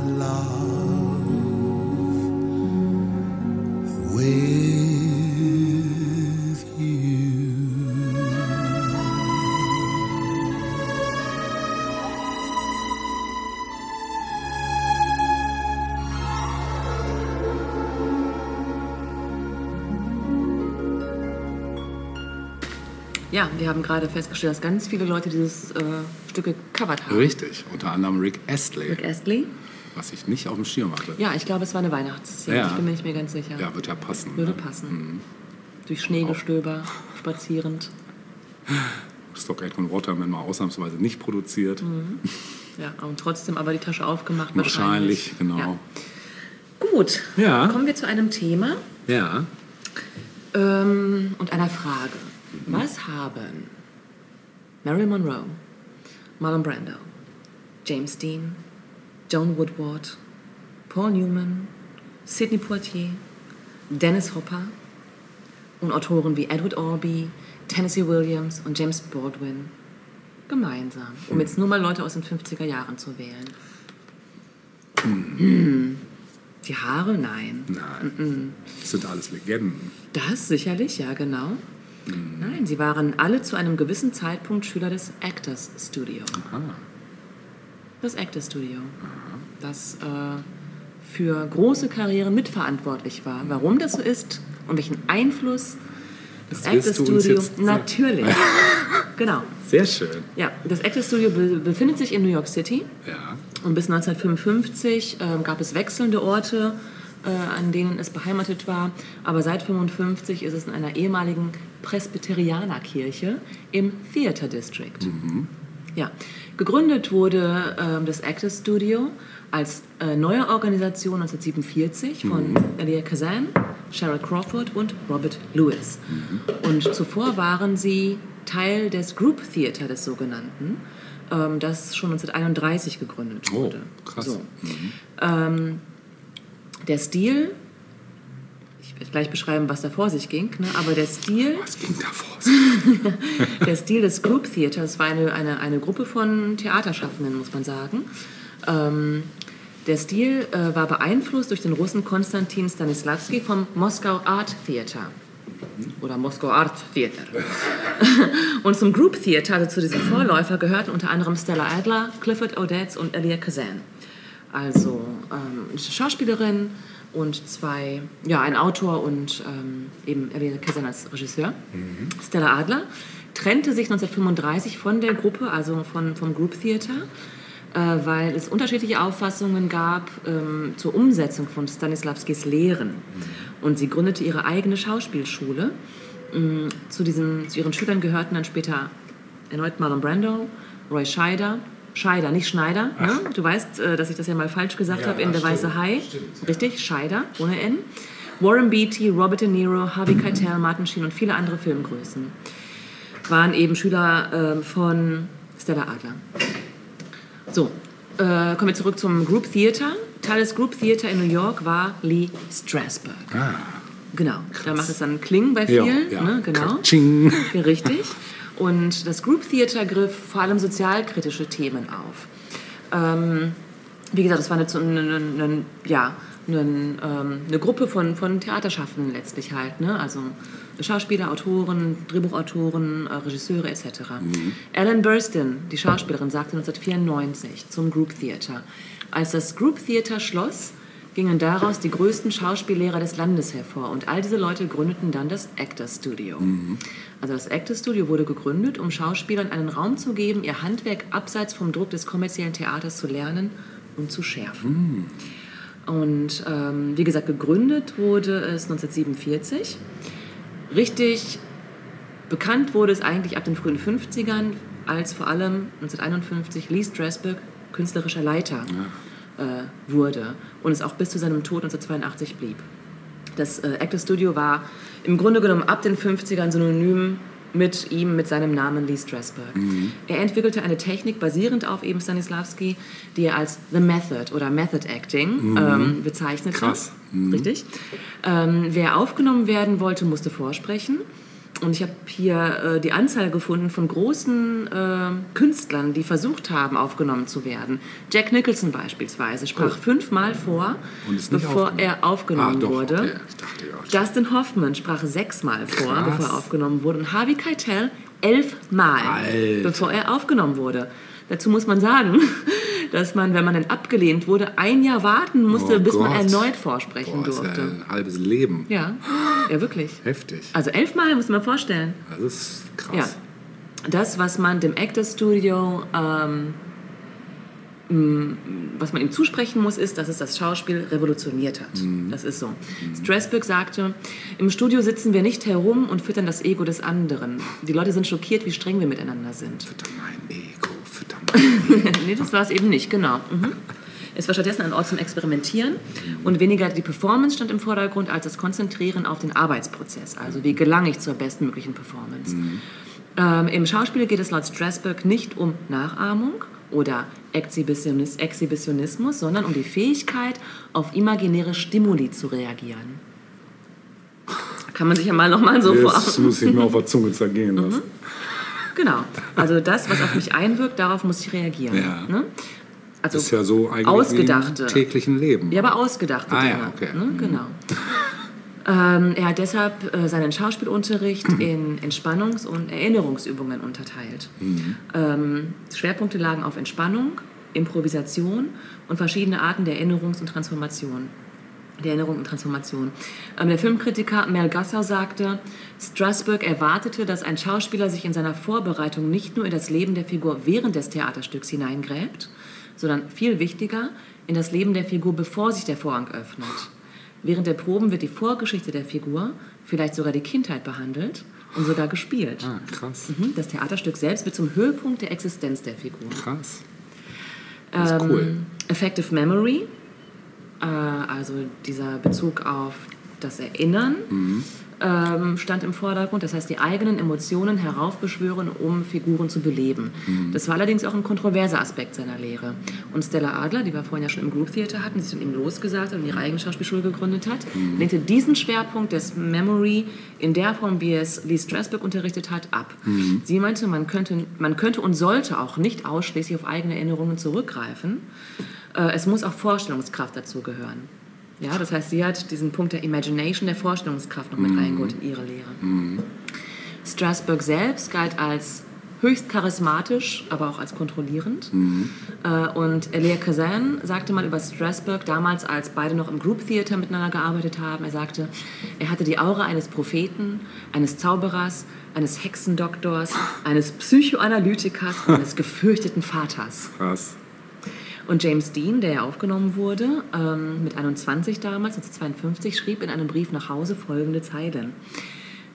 Ja, wir haben gerade festgestellt, dass ganz viele Leute dieses äh, Stück gecovert haben. Richtig, unter anderem Rick Astley, Rick Astley. was ich nicht auf dem Schirm hatte. Ja, ich glaube, es war eine Weihnachtsszene. Ja. Ich bin mir nicht mehr ganz sicher. Ja, wird ja passen. Würde ne? passen. Durch Schneegestöber, spazierend. Stock Aitken Waterman mal ausnahmsweise nicht produziert. Ja, und trotzdem aber die Tasche aufgemacht. Wahrscheinlich, genau. Ja. Gut, Ja. kommen wir zu einem Thema Ja. ähm, und einer Frage. Was haben Marilyn Monroe, Marlon Brando, James Dean, Joan Woodward, Paul Newman, Sidney Poitier, Dennis Hopper und Autoren wie Edward Albee, Tennessee Williams und James Baldwin gemeinsam? Um jetzt nur mal Leute aus den 50er Jahren zu wählen. Hm. Die Haare? Nein. Nein. Das sind alles Legenden. Das sicherlich, ja, genau. Mhm. Nein, sie waren alle zu einem gewissen Zeitpunkt Schüler des Actors Studio. Ah, Das Actors Studio, das äh, für große Karrieren mitverantwortlich war. Warum das so ist und welchen Einfluss das, Das Actors Studio natürlich. genau. sehr schön. Ja, das Actors Studio be befindet sich in New York City. Ja. Und bis 1955 ähm, gab es wechselnde Orte, äh, an denen es beheimatet war. Aber seit 1955 ist es in einer ehemaligen Presbyterianerkirche im Theater District. Ja. Gegründet wurde ähm, das Actors Studio als äh, neue Organisation 1947 von Elia Kazan, Sheryl Crawford und Robert Lewis. Und zuvor waren sie Teil des Group Theater des sogenannten, ähm, das schon 1931 gegründet Oh, wurde. krass. So. Ähm, der Stil, ich werde gleich beschreiben, was da vor sich ging, ne, aber der Stil Was ging da vor? der Stil des Group Theaters war eine, eine, eine Gruppe von Theaterschaffenden, muss man sagen. Ähm, der Stil äh, war beeinflusst durch den Russen Konstantin Stanislavski vom Moskau Art Theater. Oder Moskau Art Theater. und zum Group Theater, also zu diesem Vorläufer, gehörten unter anderem Stella Adler, Clifford Odets und Elia Kazan. Also ähm, eine Schauspielerin und zwei, ja, ein Autor und ähm, eben Elia Kazan als Regisseur. Stella Adler trennte sich 1935 von der Gruppe, also von, vom Group Theater, äh, weil es unterschiedliche Auffassungen gab ähm, zur Umsetzung von Stanislavskis Lehren. Und sie gründete ihre eigene Schauspielschule. Mm, Zu, diesen, zu ihren Schülern gehörten dann später erneut Marlon Brando, Roy Scheider Scheider, nicht Schneider. Ne? Du weißt, äh, dass ich das ja mal falsch gesagt Ja, habe in Der stimmt. Weiße Hai. Stimmt, ja. Richtig, Scheider, ohne N. Warren Beatty, Robert De Niro, Harvey Keitel, Martin Sheen und viele andere Filmgrößen waren eben Schüler ähm, von Stella Adler. So, äh, kommen wir zurück zum Group Theater. Teil des Group Theater in New York war Lee Strasberg. Ah, Genau, da macht es dann Kling bei ja, vielen. ja. Ne? Genau. Richtig. Und das Group Theater griff vor allem sozialkritische Themen auf. Ähm, wie gesagt, es war eine, eine, eine, eine, ja, eine, ähm, eine Gruppe von, von Theaterschaffenden letztlich halt. Ne? Also Schauspieler, Autoren, Drehbuchautoren, äh, Regisseure etc. Ellen Burstyn, die Schauspielerin, sagte 1994 zum Group Theater, als das Group Theater schloss, gingen daraus die größten Schauspiellehrer des Landes hervor. Und all diese Leute gründeten dann das Actors Studio. Also das Actors Studio wurde gegründet, um Schauspielern einen Raum zu geben, ihr Handwerk abseits vom Druck des kommerziellen Theaters zu lernen und zu schärfen. Und ähm, wie gesagt, gegründet wurde es 1947. Richtig bekannt wurde es eigentlich ab den frühen 50ern, als vor allem 1951 Lee Strasberg künstlerischer Leiter äh, wurde und es auch bis zu seinem Tod 1982 blieb. Das äh, Actors Studio war im Grunde genommen ab den 50ern synonym mit ihm, mit seinem Namen Lee Strasberg. Er entwickelte eine Technik basierend auf eben Stanislavski, die er als The Method oder Method Acting ähm, bezeichnete. Krass. Richtig. Ähm, wer aufgenommen werden wollte, musste vorsprechen. Und ich habe hier äh, die Anzahl gefunden von großen äh, Künstlern, die versucht haben, aufgenommen zu werden. Jack Nicholson beispielsweise sprach fünfmal vor, bevor aufgenommen. er aufgenommen Ah, doch, wurde. okay. Dachte, ja. Justin Hoffman sprach sechsmal vor, Krass. bevor er aufgenommen wurde. Und Harvey Keitel elfmal, Alter. bevor er aufgenommen wurde. Dazu muss man sagen, dass man, wenn man dann abgelehnt wurde, ein Jahr warten musste, Oh bis man Gott. erneut vorsprechen Boah, ist ja durfte. ein halbes Leben. Ja, ja, wirklich. Heftig. Also elfmal muss man vorstellen. Das ist krass. Ja. Das, was man dem Actors Studio, ähm, was man ihm zusprechen muss, ist, dass es das Schauspiel revolutioniert hat. Das ist so. Strasberg sagte, im Studio sitzen wir nicht herum und füttern das Ego des anderen. Die Leute sind schockiert, wie streng wir miteinander sind. Fütter mein Ego. nee, das war es eben nicht, genau. Mhm. Es war stattdessen ein Ort zum Experimentieren und weniger die Performance stand im Vordergrund als das Konzentrieren auf den Arbeitsprozess. Also wie gelange ich zur bestmöglichen Performance. Ähm, Im Schauspiel geht es laut Strasberg nicht um Nachahmung oder Exhibitionis Exhibitionismus, sondern um die Fähigkeit, auf imaginäre Stimuli zu reagieren. Kann man sich ja mal nochmal so vor Jetzt muss ich mir auf der Zunge zergehen lassen. Genau. Also das, was auf mich einwirkt, darauf muss ich reagieren. Ja. Ne? Also Das ist ja so eigentlich ausgedachte. im täglichen Leben. Ja, aber ausgedachte Ah, Dinge. ja, okay. Ne? Genau. Ähm, er hat deshalb äh, seinen Schauspielunterricht in Entspannungs- und Erinnerungsübungen unterteilt. Mhm. Ähm, Schwerpunkte lagen auf Entspannung, Improvisation und verschiedene Arten der Erinnerungs- und Transformation. Der Erinnerung und Transformation. Ähm, der Filmkritiker Mel Gassau sagte, Strasberg erwartete, dass ein Schauspieler sich in seiner Vorbereitung nicht nur in das Leben der Figur während des Theaterstücks hineingräbt, sondern viel wichtiger in das Leben der Figur, bevor sich der Vorhang öffnet. Während der Proben wird die Vorgeschichte der Figur, vielleicht sogar die Kindheit behandelt und sogar gespielt. Ah, krass. Mhm, Das Theaterstück selbst wird zum Höhepunkt der Existenz der Figur. Krass. Das ist Ähm, cool. Effective Memory, also dieser Bezug auf das Erinnern, Mhm. ähm, stand im Vordergrund. Das heißt, die eigenen Emotionen heraufbeschwören, um Figuren zu beleben. Mhm. Das war allerdings auch ein kontroverser Aspekt seiner Lehre. Und Stella Adler, die wir vorhin ja schon im Group Theater hatten, die sich von ihm losgesagt hat und ihre eigene Schauspielschule gegründet hat, Mhm. lehnte diesen Schwerpunkt des Memory in der Form, wie es Lee Strasberg unterrichtet hat, ab. Mhm. Sie meinte, man könnte, man könnte und sollte auch nicht ausschließlich auf eigene Erinnerungen zurückgreifen. Äh, es muss auch Vorstellungskraft dazu gehören. Ja, das heißt, sie hat diesen Punkt der Imagination, der Vorstellungskraft noch mit reingeholt in ihre Lehre. Strasberg selbst galt als höchst charismatisch, aber auch als kontrollierend. Äh, Und Elia Kazan sagte mal über Strasberg, damals als beide noch im Group Theater miteinander gearbeitet haben, er sagte, er hatte die Aura eines Propheten, eines Zauberers, eines Hexendoktors, eines Psychoanalytikers und eines gefürchteten Vaters. Krass. Und James Dean, der ja aufgenommen wurde, ähm, mit 21 damals, 1952, schrieb in einem Brief nach Hause folgende Zeilen.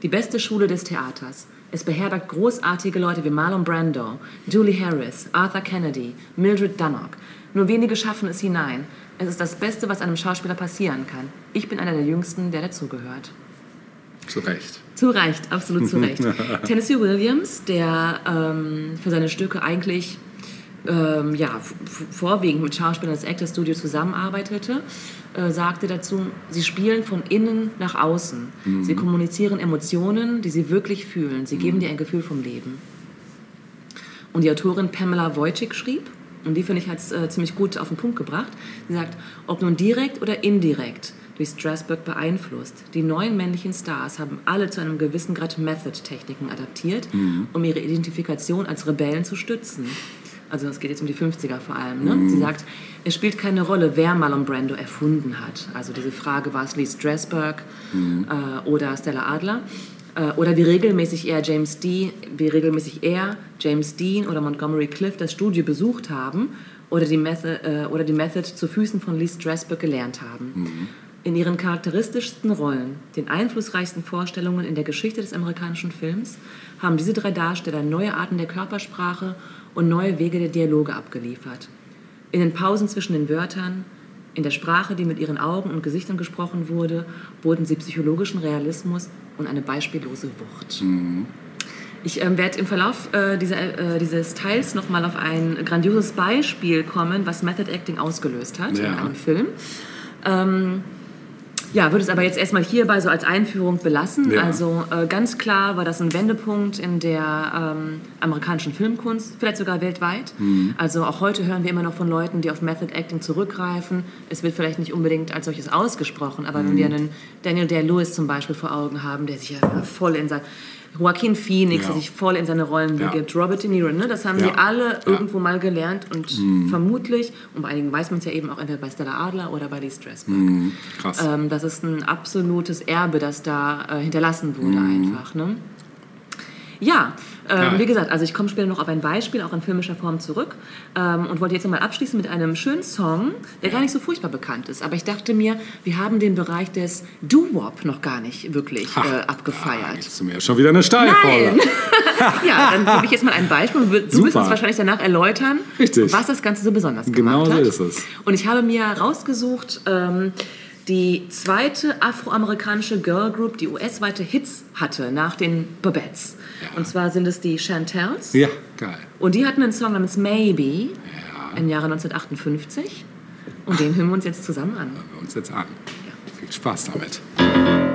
Die beste Schule des Theaters. Es beherbergt großartige Leute wie Marlon Brando, Julie Harris, Arthur Kennedy, Mildred Dunnock. Nur wenige schaffen es hinein. Es ist das Beste, was einem Schauspieler passieren kann. Ich bin einer der Jüngsten, der dazugehört. Zu Recht. Zu Recht, absolut zu Recht. Tennessee Williams, der ähm, für seine Stücke eigentlich ähm, ja, vorwiegend mit Schauspielern des Actors Studio zusammenarbeitete, äh, sagte dazu, sie spielen von innen nach außen. Sie kommunizieren Emotionen, die sie wirklich fühlen. Sie geben dir ein Gefühl vom Leben. Und die Autorin Pamela Wojcik schrieb, und die finde ich hat es äh, ziemlich gut auf den Punkt gebracht, sie sagt, ob nun direkt oder indirekt durch Strasberg beeinflusst, die neuen männlichen Stars haben alle zu einem gewissen Grad Method-Techniken adaptiert, um ihre Identifikation als Rebellen zu stützen. Also es geht jetzt um die 50er vor allem. Ne? Sie sagt, es spielt keine Rolle, wer Marlon Brando erfunden hat. Also diese Frage, war es Lee Strasberg äh, oder Stella Adler? Äh, oder wie regelmäßig er James Dean, wie regelmäßig er, James Dean oder Montgomery Clift das Studio besucht haben oder die Method, äh, oder die Method zu Füßen von Lee Strasberg gelernt haben. In ihren charakteristischsten Rollen, den einflussreichsten Vorstellungen in der Geschichte des amerikanischen Films, haben diese drei Darsteller neue Arten der Körpersprache und neue Wege der Dialoge abgeliefert. In den Pausen zwischen den Wörtern, in der Sprache, die mit ihren Augen und Gesichtern gesprochen wurde, boten sie psychologischen Realismus und eine beispiellose Wucht. Ich ähm, werde im Verlauf äh, dieser, äh, dieses Teils nochmal auf ein grandioses Beispiel kommen, was Method Acting ausgelöst hat in Ja. einem Film. Ähm, ja, würde es aber jetzt erstmal hierbei so als Einführung belassen. Ja. Also äh, ganz klar war das ein Wendepunkt in der ähm, amerikanischen Filmkunst, vielleicht sogar weltweit. Mhm. Also auch heute hören wir immer noch von Leuten, die auf Method Acting zurückgreifen. Es wird vielleicht nicht unbedingt als solches ausgesprochen, aber Mhm. wenn wir einen Daniel Day-Lewis zum Beispiel vor Augen haben, der sich ja voll in sein Joaquin Phoenix, Ja. der sich voll in seine Rollen Ja. begibt, Robert De Niro, ne? das haben Ja. die alle Ja. Mhm. irgendwo mal gelernt und vermutlich, und bei einigen weiß man es ja eben auch entweder bei Stella Adler oder bei Lee Strasberg. Mhm. Krass. Ähm, das ist ein absolutes Erbe, das da äh, hinterlassen wurde Mhm. einfach. Ne? Ja, ähm, wie gesagt, also ich komme später noch auf ein Beispiel, auch in filmischer Form zurück ähm, und wollte jetzt nochmal abschließen mit einem schönen Song, der gar nicht so furchtbar bekannt ist. Aber ich dachte mir, wir haben den Bereich des Doo-Wop noch gar nicht wirklich Ha, äh, abgefeiert. du mir schon wieder eine Steilvorlage. ja, dann gebe ich jetzt mal ein Beispiel. Du wirst Super. uns wahrscheinlich danach erläutern, Richtig. was das Ganze so besonders Genau gemacht so hat. ist es. Und ich habe mir rausgesucht, ähm, die zweite afroamerikanische Girlgroup, die US-weite Hits hatte nach den Babettes. Ja. Und zwar sind es die Chantels. Ja, geil. Und die hatten einen Song namens Maybe Ja, im Jahre 1958. Und den hören wir uns jetzt zusammen an. hören wir uns jetzt an. Viel Spaß damit.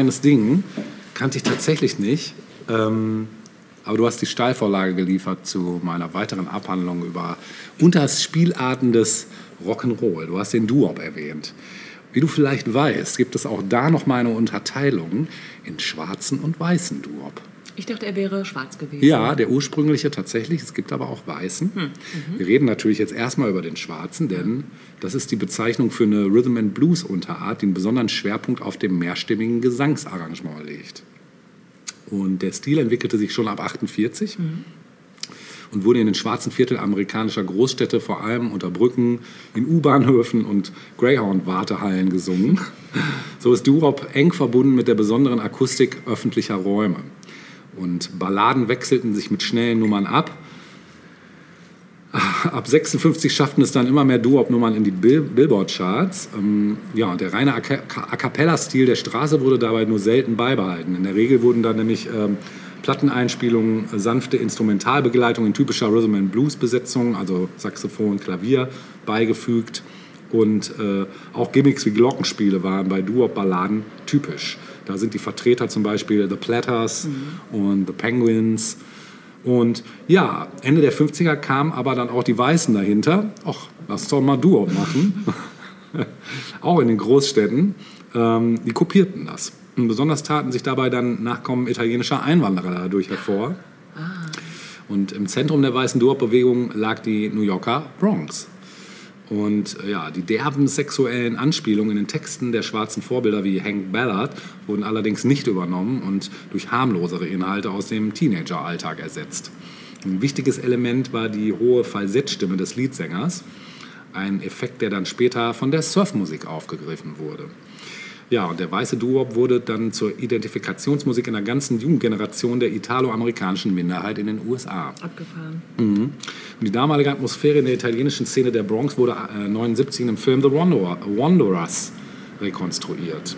Sehr feines Ding. Kannte ich tatsächlich nicht. Ähm, aber du hast die Steilvorlage geliefert zu meiner weiteren Abhandlung über Unterspielarten des Rock'n'Roll. Du hast den Duop erwähnt. Wie du vielleicht weißt, gibt es auch da noch mal eine Unterteilung in schwarzen und weißen Duop. Ich dachte, er wäre schwarz gewesen. Ja, der ursprüngliche tatsächlich. Es gibt aber auch weißen. Wir reden natürlich jetzt erstmal über den schwarzen, denn das ist die Bezeichnung für eine Rhythm and Blues Unterart, die einen besonderen Schwerpunkt auf dem mehrstimmigen Gesangsarrangement legt. Und der Stil entwickelte sich schon ab 48 und wurde in den schwarzen Viertel amerikanischer Großstädte, vor allem unter Brücken, in U-Bahnhöfen und Greyhound-Wartehallen gesungen. So ist Durop eng verbunden mit der besonderen Akustik öffentlicher Räume. Und Balladen wechselten sich mit schnellen Nummern ab. Ab 56 schafften es dann immer mehr Duop-Nummern in die Bill Billboard-Charts. Ähm, ja, der reine A Ca- A Cappella-Stil der Straße wurde dabei nur selten beibehalten. In der Regel wurden dann nämlich ähm, Platteneinspielungen, äh, sanfte Instrumentalbegleitung in typischer Rhythm and Blues-Besetzung, also Saxophon, Klavier, beigefügt. Und äh, auch Gimmicks wie Glockenspiele waren bei Duop-Balladen typisch. Da sind die Vertreter zum Beispiel The Platters und The Penguins. Und ja, Ende der 50er kamen aber dann auch die Weißen dahinter. Ach, lass doch mal Duo machen. auch in den Großstädten. Ähm, die kopierten das. Und besonders taten sich dabei dann Nachkommen italienischer Einwanderer dadurch hervor. Und im Zentrum der weißen Duo-Bewegung lag die New Yorker Bronx. Und äh, ja, die derben sexuellen Anspielungen in den Texten der schwarzen Vorbilder wie Hank Ballard wurden allerdings nicht übernommen und durch harmlosere Inhalte aus dem Teenageralltag ersetzt. Ein wichtiges Element war die hohe Falsettstimme des Leadsängers, ein Effekt, der dann später von der Surfmusik aufgegriffen wurde. Ja, und der weiße Duop wurde dann zur Identifikationsmusik in der ganzen Jugendgeneration der italoamerikanischen Minderheit in den USA. Abgefahren. Und die damalige Atmosphäre in der italienischen Szene der Bronx wurde äh, 79 im Film The Wanderer, Wanderers rekonstruiert.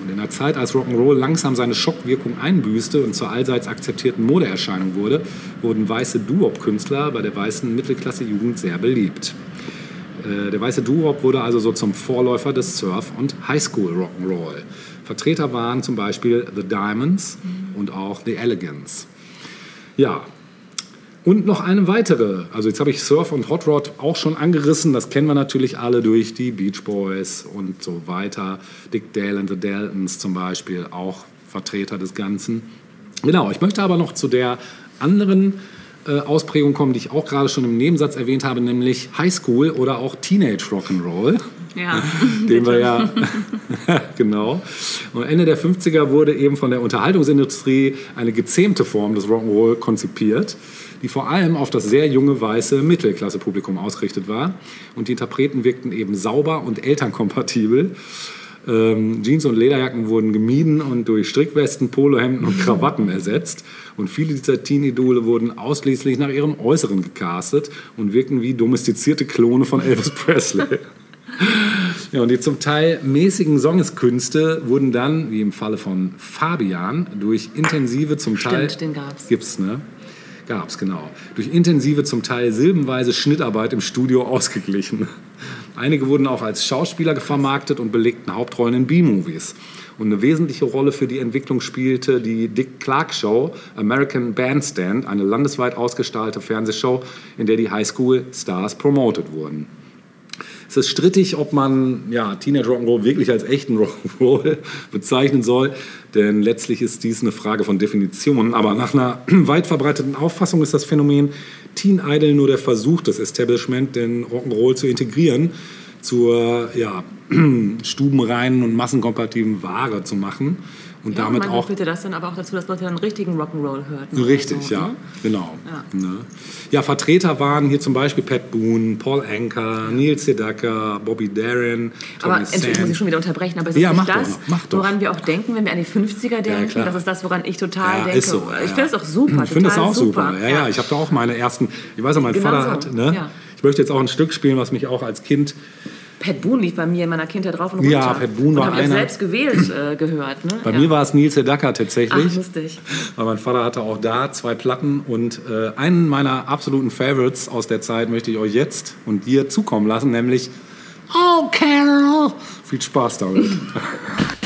Und in der Zeit, als Rock'n'Roll langsam seine Schockwirkung einbüßte und zur allseits akzeptierten Modeerscheinung wurde, wurden weiße Duop-Künstler bei der weißen Mittelklasse-Jugend sehr beliebt. Äh, Der weiße Doo-Wop wurde also so zum Vorläufer des Surf- und Highschool Rock'n'Roll. Vertreter waren zum Beispiel The Diamonds und auch The Elegants. Ja, und noch eine weitere. Also jetzt habe ich Surf und Hot Rod auch schon angerissen. Das kennen wir natürlich alle durch die Beach Boys und so weiter. Dick Dale and the Daltons zum Beispiel, auch Vertreter des Ganzen. Genau, ich möchte aber noch zu der anderen Ausprägung kommen, die ich auch gerade schon im Nebensatz erwähnt habe, nämlich Highschool oder auch Teenage Rock'n'Roll Ja. den wir ja, genau. Und Ende der 50er wurde eben von der Unterhaltungsindustrie eine gezähmte Form des Rock'n'Roll konzipiert, die vor allem auf das sehr junge weiße Mittelklasse-Publikum ausgerichtet war. Und die Interpreten wirkten eben sauber und elternkompatibel. Ähm, Jeans und Lederjacken wurden gemieden und durch Strickwesten, Polohemden und Krawatten ersetzt. Und viele dieser Teen-Idole wurden ausschließlich nach ihrem Äußeren gecastet und wirkten wie domestizierte Klone von Elvis Presley. Ja, und die zum Teil mäßigen Songeskünste wurden dann, wie im Falle von Fabian, durch intensive, zum Teil. Stimmt, den gab's. Gibt's, ne? Gab's, genau. Durch intensive, zum Teil silbenweise Schnittarbeit im Studio ausgeglichen. Einige wurden auch als Schauspieler vermarktet und belegten Hauptrollen in B-Movies. Und eine wesentliche Rolle für die Entwicklung spielte die Dick Clark Show American Bandstand, eine landesweit ausgestrahlte Fernsehshow, in der die Highschool-Stars promotet wurden. Es ist strittig, ob man ja, Teenage Rock'n'Roll wirklich als echten Rock'n'Roll bezeichnen soll, denn letztlich ist dies eine Frage von Definition. Aber nach einer weit verbreiteten Auffassung ist das Phänomen Teen Idol nur der Versuch des Establishment, den Rock'n'Roll zu integrieren, zur ja, stubenreinen und massenkompatiblen Ware zu machen und Ja, damit auch führte das dann aber auch dazu, dass Leute dann richtigen Rock'n'Roll hörten. Richtig, Also, ja, ne? genau. Ja. Ne? ja, Vertreter waren hier zum Beispiel Pat Boone, Paul Anker, Neil Sedaka, Bobby Darin, Tommy Aber Entschuldigung, muss ich schon wieder unterbrechen, aber es ist Ja, nicht das, noch, doch. woran wir auch denken, wenn wir an die 50er denken. das ist das, woran ich total Ja, denke. ist so, ich ja. finde es auch super. Ich finde total auch super. Ja, ja, ich habe da auch meine ersten. Ich weiß auch, mein Genau Vater so, hat. Ne? ja. Ich möchte jetzt auch ein Stück spielen, was mich auch als Kind. Pat Boone lief bei mir in meiner Kindheit drauf und runter. Ja, Pat Boone war und ich auch einer- selbst gewählt äh, gehört. Ne? Bei ja. mir war es Neil Sedaka tatsächlich. Ach, lustig. Weil mein Vater hatte auch da zwei Platten und äh, einen meiner absoluten Favorites aus der Zeit möchte ich euch jetzt und dir zukommen lassen, nämlich Oh Carol. Viel Spaß damit.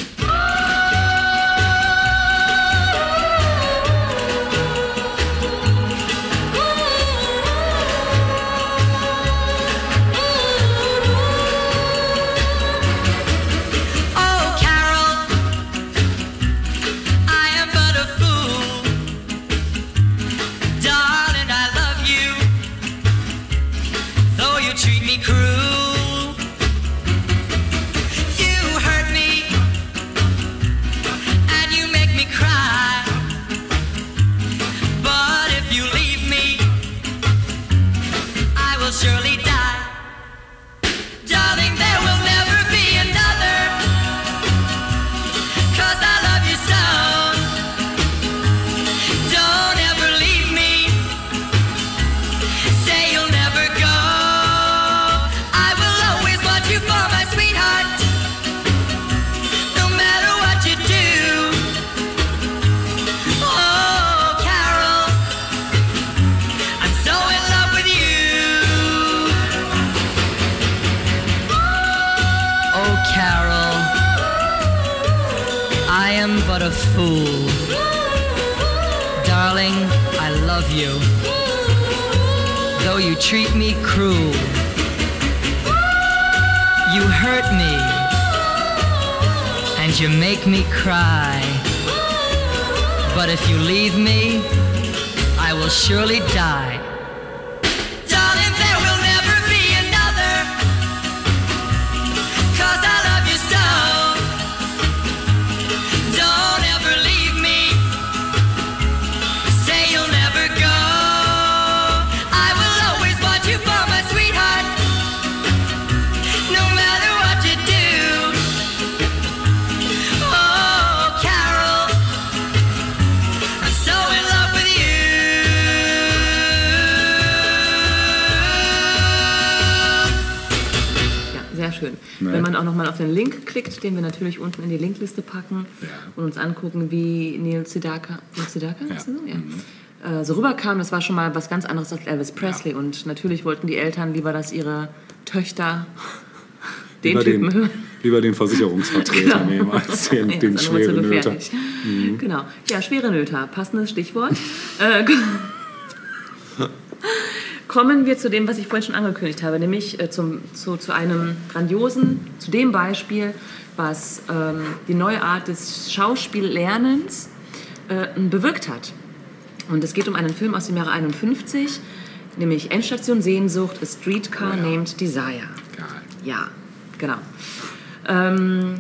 angucken, wie Neil Sedaka, Neil Sedaka Ja. So? Ja. Mhm. Äh, so rüberkam, das war schon mal was ganz anderes als Elvis Presley. Und natürlich wollten die Eltern lieber, dass ihre Töchter den lieber, Typen den, hören. lieber den Versicherungsvertreter nehmen als den, Nee, den schweren Nöter. gefährlich. Genau. Ja, schwere Nöter, passendes Stichwort. äh, kommen wir zu dem, was ich vorhin schon angekündigt habe, nämlich äh, zum, zu, zu einem grandiosen, zu dem Beispiel, was ähm, die neue Art des Schauspiellernens äh, bewirkt hat. Und es geht um einen Film aus dem Jahre 51, nämlich Endstation Sehnsucht, A Streetcar Oh ja. Named Desire. Geil. Ja, genau. Ähm,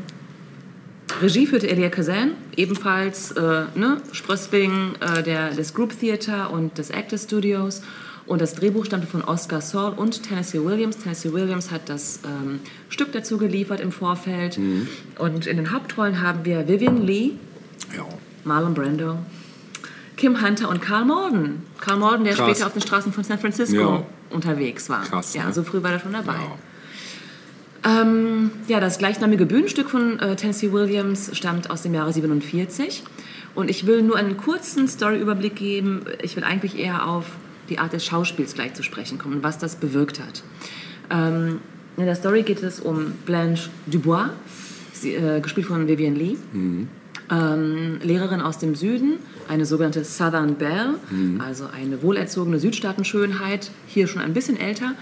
Regie führte Elia Kazan, ebenfalls äh, ne, Sprössling äh, der, des Group Theater und des Actors Studios. Und das Drehbuch stammte von Oscar Saul und Tennessee Williams. Tennessee Williams hat das ähm, Stück dazu geliefert im Vorfeld. Und in den Hauptrollen haben wir Vivian Lee, Ja. Marlon Brando, Kim Hunter und Carl Malden. Carl Malden, der Krass. später auf den Straßen von San Francisco Ja. unterwegs war. Krass, ja, ne? so früh war er schon dabei. Ja. Ähm, ja, das gleichnamige Bühnenstück von äh, Tennessee Williams stammt aus dem Jahre 47. Und ich will nur einen kurzen Storyüberblick geben. Ich will eigentlich eher auf die Art des Schauspiels gleich zu sprechen kommen und was das bewirkt hat. Ähm, in der Story geht es um Blanche Dubois, sie, äh, gespielt von Vivian Lee. Ähm, Lehrerin aus dem Süden, eine sogenannte Southern Belle, also eine wohlerzogene Südstaatenschönheit, hier schon ein bisschen älter,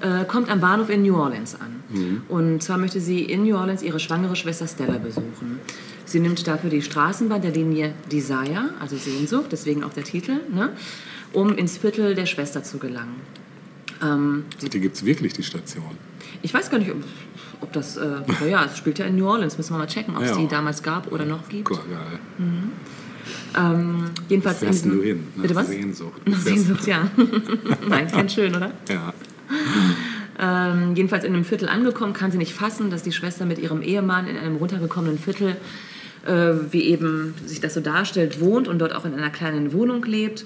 äh, kommt am Bahnhof in New Orleans an. Und zwar möchte sie in New Orleans ihre schwangere Schwester Stella besuchen. Sie nimmt dafür die Straßenbahn der Linie Desire, also Sehnsucht, deswegen auch der Titel, ne, um ins Viertel der Schwester zu gelangen. Ähm, Die gibt es wirklich, die Station. ich weiß gar nicht, ob, ob das, äh, naja, es spielt ja in New Orleans, müssen wir mal checken, ob es Ja. die damals gab oder noch gibt. Cool, geil. Ähm, jedenfalls Fährst in du diesem- hin? Nach Bitte was? Sehnsucht. Nach Sehnsucht, ja. Nein, ganz schön, oder? Ja. Ähm, jedenfalls in einem Viertel angekommen, kann sie nicht fassen, dass die Schwester mit ihrem Ehemann in einem runtergekommenen Viertel, äh, wie eben sich das so darstellt, wohnt und dort auch in einer kleinen Wohnung lebt.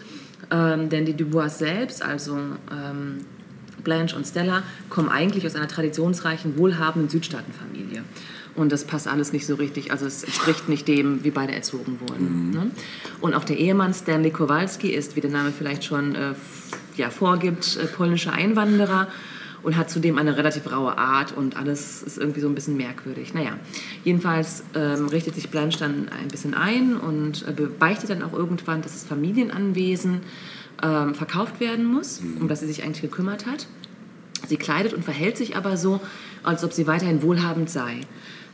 Ähm, denn die Dubois selbst, also ähm, Blanche und Stella, kommen eigentlich aus einer traditionsreichen, wohlhabenden Südstaatenfamilie. Und das passt alles nicht so richtig, also es entspricht nicht dem, wie beide erzogen wurden. Ne? Und auch der Ehemann Stanley Kowalski ist, wie der Name vielleicht schon äh, ja, vorgibt, äh, polnischer Einwanderer und hat zudem eine relativ raue Art und alles ist irgendwie so ein bisschen merkwürdig. Naja, jedenfalls ähm, richtet sich Blanche dann ein bisschen ein und äh, beichtet dann auch irgendwann, dass das Familienanwesen ähm, verkauft werden muss, um das sie sich eigentlich gekümmert hat. Sie kleidet und verhält sich aber so, als ob sie weiterhin wohlhabend sei.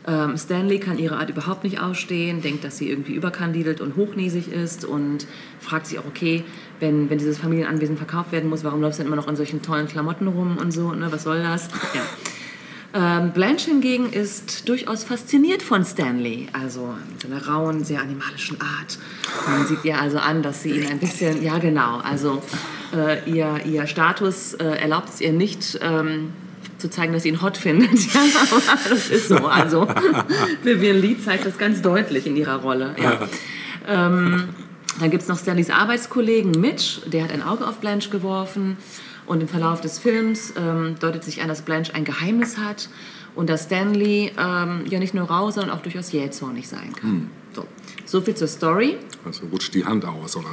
Ähm, Stanley kann ihre Art überhaupt nicht ausstehen, denkt, dass sie irgendwie überkandidelt und hochnäsig ist und fragt sich auch, okay, wenn, wenn dieses Familienanwesen verkauft werden muss, warum läufst du denn immer noch in solchen tollen Klamotten rum und so, ne? was soll das? Ja. Ähm, Blanche hingegen ist durchaus fasziniert von Stanley, also mit seiner rauen, sehr animalischen Art. Man sieht ihr also an, dass sie ihn ein bisschen, ja genau, also äh, ihr, ihr Status äh, erlaubt es ihr nicht, ähm, zu zeigen, dass sie ihn hot findet. Ja, aber das ist so. Also Vivian Lee zeigt das ganz deutlich in ihrer Rolle. Ja. Ähm, dann gibt es noch Stanleys Arbeitskollegen Mitch, der hat ein Auge auf Blanche geworfen. Und im Verlauf des Films ähm, deutet sich an, dass Blanche ein Geheimnis hat und dass Stanley ähm, ja nicht nur rau, sondern auch durchaus jähzornig sein kann. So. so viel zur Story. Also rutscht die Hand aus, oder?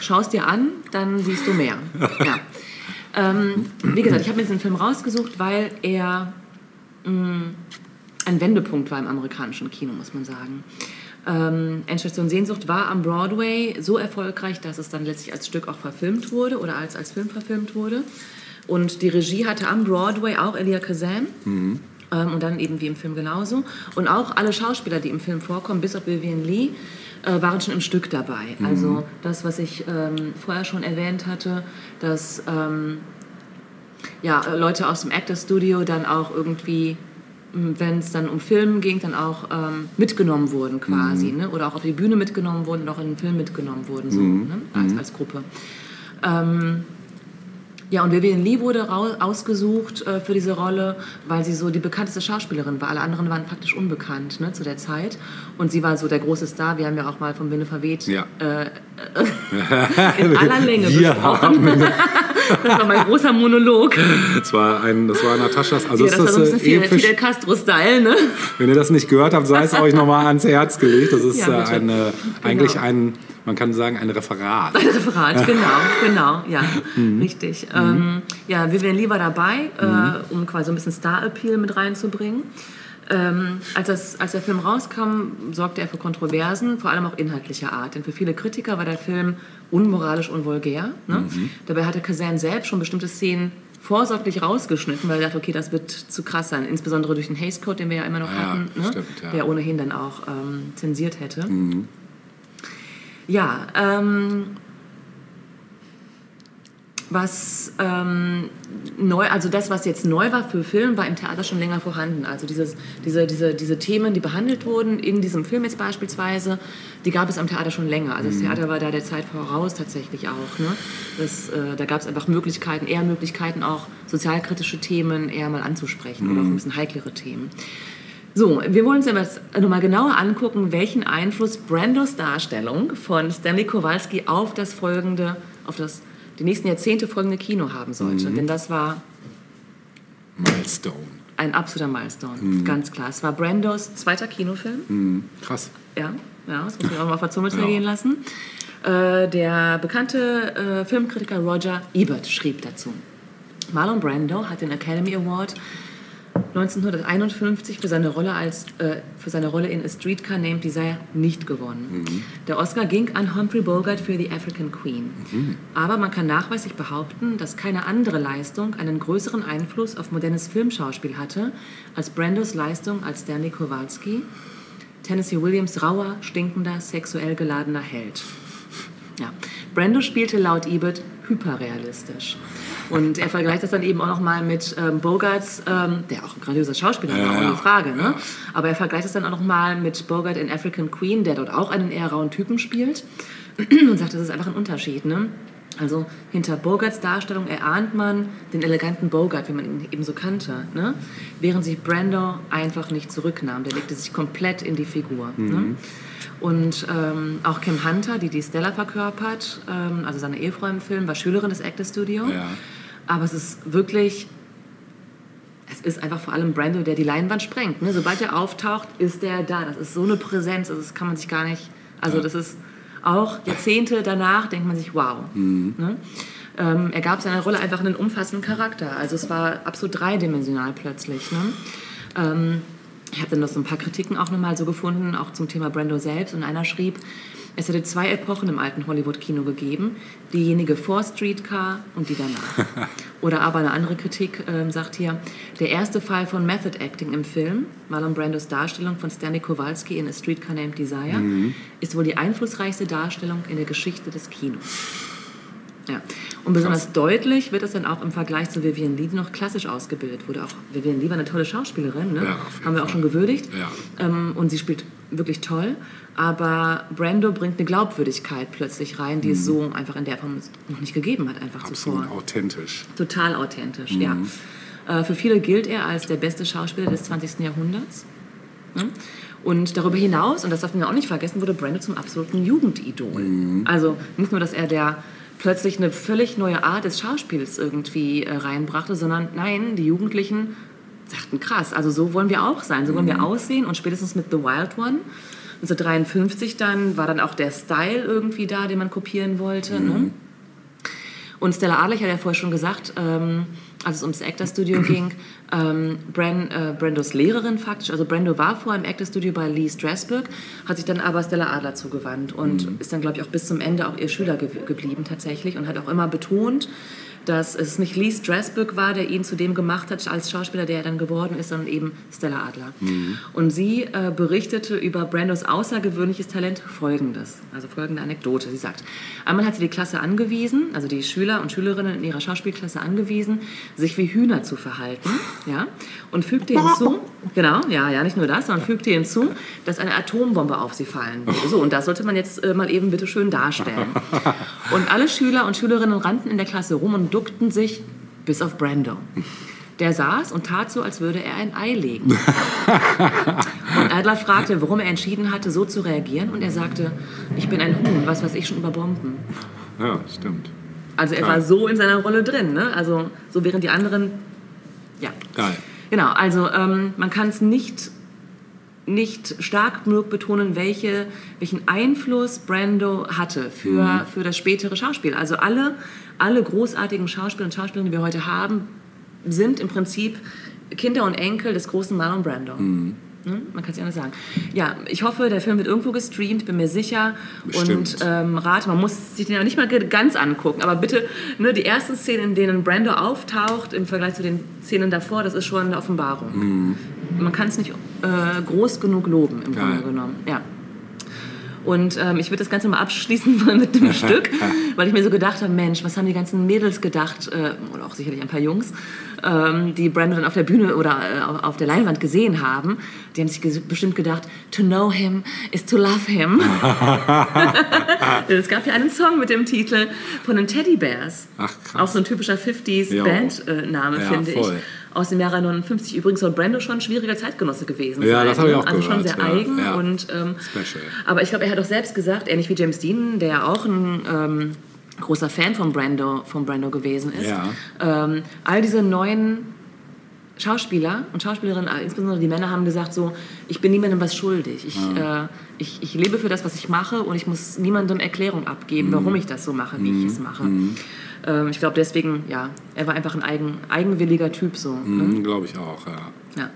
Schau es dir an, dann siehst du mehr. Ja. Ähm, wie gesagt, ich habe mir diesen Film rausgesucht, weil er mh, ein Wendepunkt war im amerikanischen Kino, muss man sagen. Ähm, Endstation Sehnsucht war am Broadway so erfolgreich, dass es dann letztlich als Stück auch verfilmt wurde oder als, als Film verfilmt wurde. Und die Regie hatte am Broadway auch Elia Kazan. Ähm, und dann eben wie im Film genauso. Und auch alle Schauspieler, die im Film vorkommen, bis auf Vivian Lee, äh, waren schon im Stück dabei. Also das, was ich ähm, vorher schon erwähnt hatte, dass ähm, ja, Leute aus dem Actor Studio dann auch irgendwie, wenn es dann um Film ging, dann auch ähm, mitgenommen wurden quasi. Ne? Oder auch auf die Bühne mitgenommen wurden und auch in den Film mitgenommen wurden, so, ne? als, als Gruppe. Ähm, ja, und Vivian Lee wurde ausgesucht äh, für diese Rolle, weil sie so die bekannteste Schauspielerin war. Alle anderen waren praktisch unbekannt ne, zu der Zeit. Und sie war so der große Star. Wir haben ja auch mal von Winde verweht Ja. äh, in aller Länge Wir besprochen. das war mein großer Monolog. Das war, ein, das war Nataschas. Also Ja, ist das war das, so ein bisschen äh, Fidel, episch. Fidel Castro-Style, ne? Wenn ihr das nicht gehört habt, sei es euch nochmal ans Herz gelegt. Das ist Ja, äh, eine, eigentlich ein, man kann sagen, ein Referat. Referat, genau, genau, ja, Mhm. richtig. Ähm, ja, Vivian Lee war dabei, äh, um quasi so ein bisschen Star-Appeal mit reinzubringen. Ähm, als, das, als der Film rauskam, sorgte er für Kontroversen, vor allem auch inhaltlicher Art. Denn für viele Kritiker war der Film unmoralisch und vulgär. Ne? Mhm. Dabei hatte Kazan selbst schon bestimmte Szenen vorsorglich rausgeschnitten, weil er dachte, okay, das wird zu krass sein. Insbesondere durch den Haze Code, den wir ja immer noch Ja, hatten, ne? stimmt, ja. der ohnehin dann auch ähm, zensiert hätte. Ja, ähm, was ähm, neu, also das, was jetzt neu war für Film, war im Theater schon länger vorhanden. Also dieses, diese, diese, diese Themen, die behandelt wurden in diesem Film jetzt beispielsweise, die gab es am Theater schon länger. Also das Theater war da der Zeit voraus tatsächlich auch. Ne? Das, äh, da gab es einfach Möglichkeiten, eher Möglichkeiten auch sozialkritische Themen eher mal anzusprechen oder auch ein bisschen heiklere Themen. So, wir wollen uns jetzt nochmal genauer angucken, welchen Einfluss Brandos Darstellung von Stanley Kowalski auf das folgende, auf das die nächsten Jahrzehnte folgende Kino haben sollte. Denn das war Milestone. ein absoluter Milestone, Mhm. ganz klar. Es war Brandos zweiter Kinofilm. Krass. Ja, ja, das muss ich auch mal auf der Zunge Ja. zergehen lassen. Äh, der bekannte äh, Filmkritiker Roger Ebert schrieb dazu. Marlon Brando hat den Academy Award 1951 für seine Rolle, als, äh, für seine Rolle in A Streetcar Named Desire nicht gewonnen. Der Oscar ging an Humphrey Bogart für The African Queen. Aber man kann nachweislich behaupten, dass keine andere Leistung einen größeren Einfluss auf modernes Filmschauspiel hatte als Brandos Leistung als Stanley Kowalski, Tennessee Williams rauer, stinkender, sexuell geladener Held. Ja. Brando spielte laut Ebert hyperrealistisch. Und er vergleicht das dann eben auch nochmal mit ähm, Bogarts, ähm, der auch ein grandioser Schauspieler Ja, war, ohne ja. Frage. Ne? Aber er vergleicht das dann auch nochmal mit Bogart in African Queen, der dort auch einen eher rauen Typen spielt. Und sagt, das ist einfach ein Unterschied. Ne? Also hinter Bogarts Darstellung erahnt man den eleganten Bogart, wie man ihn eben so kannte. Ne? Während sich Brando einfach nicht zurücknahm. Der legte sich komplett in die Figur. Ne? Und ähm, auch Kim Hunter, die die Stella verkörpert, ähm, also seine Ehefrau im Film, war Schülerin des Actor Studio. Ja. Aber es ist wirklich, es ist einfach vor allem Brando, der die Leinwand sprengt. Ne? Sobald er auftaucht, ist der da. Das ist so eine Präsenz, das kann man sich gar nicht, also das ist auch Jahrzehnte danach, denkt man sich, wow. Ne? Ähm, er gab seiner Rolle einfach einen umfassenden Charakter. Also es war absolut dreidimensional plötzlich. Ne? Ähm, ich habe dann noch so ein paar Kritiken auch nochmal so gefunden, auch zum Thema Brando selbst. Und einer schrieb, es hätte zwei Epochen im alten Hollywood-Kino gegeben. Diejenige vor Streetcar und die danach. Oder aber eine andere Kritik ähm, sagt hier, der erste Fall von Method Acting im Film, Marlon Brandos Darstellung von Stanley Kowalski in A Streetcar Named Desire, ist wohl die einflussreichste Darstellung in der Geschichte des Kinos. Ja. Und besonders deutlich wird es dann auch im Vergleich zu Vivian Lee, die noch klassisch ausgebildet wurde. Auch Vivian Lee war eine tolle Schauspielerin, ne? Ja, haben wir auch Fall. schon gewürdigt. Ja. Ähm, und sie spielt wirklich toll. Aber Brando bringt eine Glaubwürdigkeit plötzlich rein, die es so einfach in der Form noch nicht gegeben hat, einfach Mhm. Absolut zuvor. authentisch. Total authentisch, ja. Äh, für viele gilt er als der beste Schauspieler des 20. Jahrhunderts. Ne? Und darüber hinaus, und das darf man ja auch nicht vergessen, wurde Brando zum absoluten Jugendidol. Also nicht nur, dass er der plötzlich eine völlig neue Art des Schauspiels irgendwie äh, reinbrachte, sondern nein, die Jugendlichen sagten krass, also so wollen wir auch sein, so wollen wir aussehen und spätestens mit The Wild One 1953 dann war dann auch der Style irgendwie da, den man kopieren wollte. Ne? Und Stella Adler, ich hatte ja vorher schon gesagt, ähm, als es ums Actor Studio ging, ähm, Bran, äh, Brandos Lehrerin faktisch, also Brando war vorher im Actor Studio bei Lee Strasberg, hat sich dann aber Stella Adler zugewandt und ist dann, glaube ich, auch bis zum Ende auch ihr Schüler ge geblieben tatsächlich und hat auch immer betont, dass es nicht Lee Strasberg war, der ihn zu dem gemacht hat als Schauspieler, der er dann geworden ist, sondern eben Stella Adler. Und sie äh, berichtete über Brandos außergewöhnliches Talent folgendes, also folgende Anekdote. Sie sagt, einmal hat sie die Klasse angewiesen, also die Schüler und Schülerinnen in ihrer Schauspielklasse angewiesen, sich wie Hühner zu verhalten, ja, und fügte hinzu, genau, ja, ja, nicht nur das, sondern fügte hinzu, dass eine Atombombe auf sie fallen würde. So, und das sollte man jetzt äh, mal eben bitte schön darstellen. Und alle Schüler und Schülerinnen rannten in der Klasse rum und duckten sich bis auf Brando. Der saß und tat so, als würde er ein Ei legen. Und Adler fragte, warum er entschieden hatte, so zu reagieren. Und er sagte, ich bin ein Huhn, was weiß ich schon über Bomben. Ja, stimmt. Also er war so in seiner Rolle drin. Ne? Also so während die anderen, ja. Geil. Genau, also ähm, man kann es nicht, nicht stark genug betonen, welche, welchen Einfluss Brando hatte für, für das spätere Schauspiel. Also alle, alle großartigen Schauspieler und Schauspielerinnen, die wir heute haben, sind im Prinzip Kinder und Enkel des großen Marlon Brando. Ne? Man kann es ja anders sagen. Ja, ich hoffe, der Film wird irgendwo gestreamt, bin mir sicher. Bestimmt. Und ähm, rate, man muss sich den ja nicht mal ganz angucken, aber bitte, ne, die ersten Szenen, in denen Brando auftaucht, im Vergleich zu den Szenen davor, das ist schon eine Offenbarung. Man kann es nicht äh, groß genug loben, im Geil. Grunde genommen. Ja. Und ähm, ich würde das Ganze mal abschließen wollen mit einem Stück, weil ich mir so gedacht habe, Mensch, was haben die ganzen Mädels gedacht, äh, oder auch sicherlich ein paar Jungs, ähm, die Brandon dann auf der Bühne oder äh, auf- der Leinwand gesehen haben. Die haben sich ges- bestimmt gedacht, to know him is to love him. es gab ja einen Song mit dem Titel von den Teddy Bears. Ach, krass. Auch so ein typischer 50s Jo. Bandname, Ja, finde voll. ich. Aus dem Jahre 59. Übrigens soll Brando schon ein schwieriger Zeitgenosse gewesen Ja, sein. das habe ich ne? auch Also schon gehört, sehr ja, eigen ja. und ähm, Special. aber ich glaube, er hat auch selbst gesagt, ähnlich wie James Dean, der ja auch ein ähm, großer Fan von Brando, von Brando gewesen ist, Ja. ähm, all diese neuen Schauspieler und Schauspielerinnen, äh, insbesondere die Männer, haben gesagt so, ich bin niemandem was schuldig. Ich, äh, ich, ich lebe für das, was ich mache und ich muss niemandem Erklärung abgeben, Mhm. warum ich das so mache, wie ich es mache. Ähm, ich glaube deswegen, ja, er war einfach ein eigen, eigenwilliger Typ so. Ne? Mhm, Glaube ich auch, ja. Ja.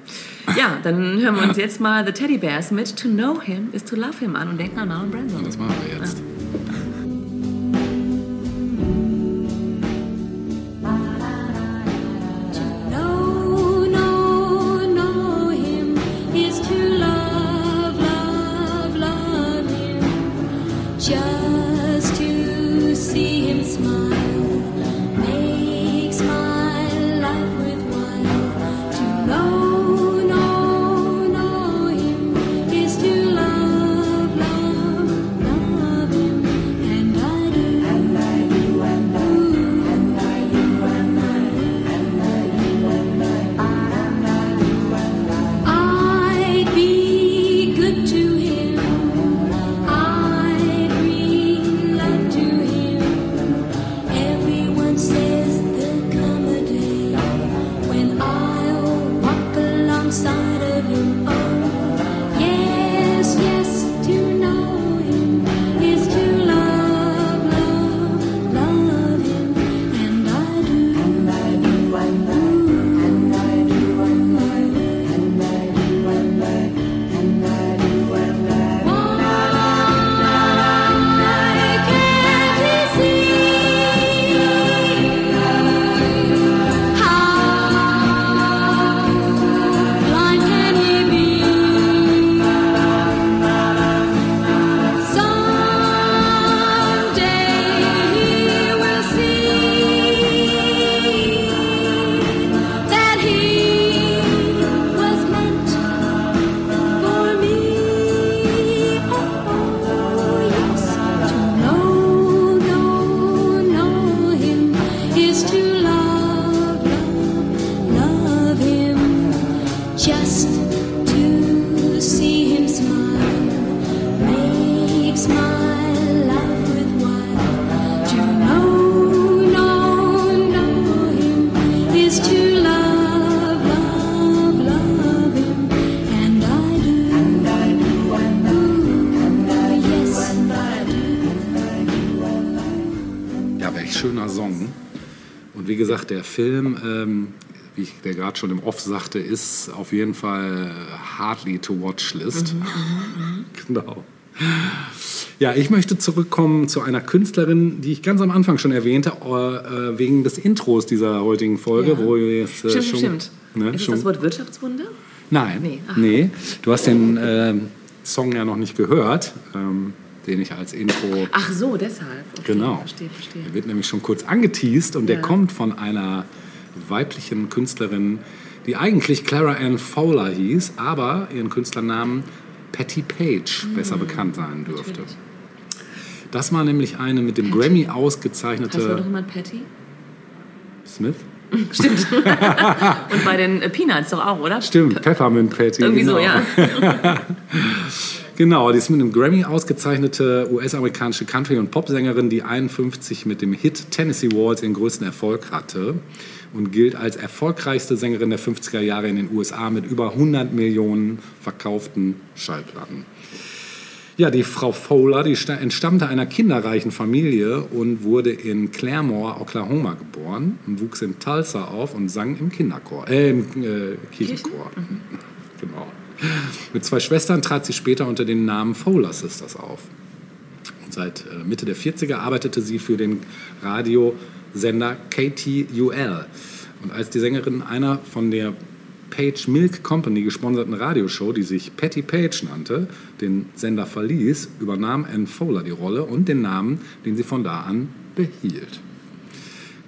ja, dann hören wir uns jetzt mal The Teddy Bears mit To Know Him is to Love Him an und denken an Marlon Brando. Das machen wir jetzt. No, Film, ähm, wie ich der gerade schon im Off sagte, ist auf jeden Fall hardly to watch list. genau. Ja, ich möchte zurückkommen zu einer Künstlerin, die ich ganz am Anfang schon erwähnte, äh, wegen des Intros dieser heutigen Folge, Ja. wo wir jetzt äh, Stimmt, schon, stimmt. Ne, ist schon das Wort Wirtschaftswunder? Nein, Nee, nee. Du hast den ähm, Song ja noch nicht gehört, ähm, den ich als Intro. Ach so, deshalb. Okay, Genau. Verstehe, verstehe. Der wird nämlich schon kurz angeteased und der Ja. kommt von einer weiblichen Künstlerin, die eigentlich Clara Ann Fowler hieß, aber ihren Künstlernamen Patty Page besser bekannt sein dürfte. Mhm. Natürlich. Das war nämlich eine mit dem Grammy Heißt wohl doch ausgezeichnete jemand Patty? Smith. Stimmt. Und bei den Peanuts doch auch, oder? Stimmt, Peppermint Patty. Irgendwie genau. so, ja. Genau, die ist mit einem Grammy ausgezeichnete US-amerikanische Country- und Popsängerin, die 51 mit dem Hit Tennessee Waltz ihren größten Erfolg hatte und gilt als erfolgreichste Sängerin der 50er Jahre in den USA mit über 100 Millionen verkauften Schallplatten. Ja, die Frau Fowler, die sta- entstammte einer kinderreichen Familie und wurde in Claremore, Oklahoma geboren und wuchs in Tulsa auf und sang im Kinderchor, äh, im äh, Kirchenchor. Genau. Mit zwei Schwestern trat sie später unter dem Namen Fowler Sisters auf. Und seit äh, Mitte der 40er arbeitete sie für den Radiosender KTUL. Und als die Sängerin einer von der Page Milk Company gesponserten Radioshow, die sich Patty Page nannte, den Sender verließ, übernahm Ann Fowler die Rolle und den Namen, den sie von da an behielt.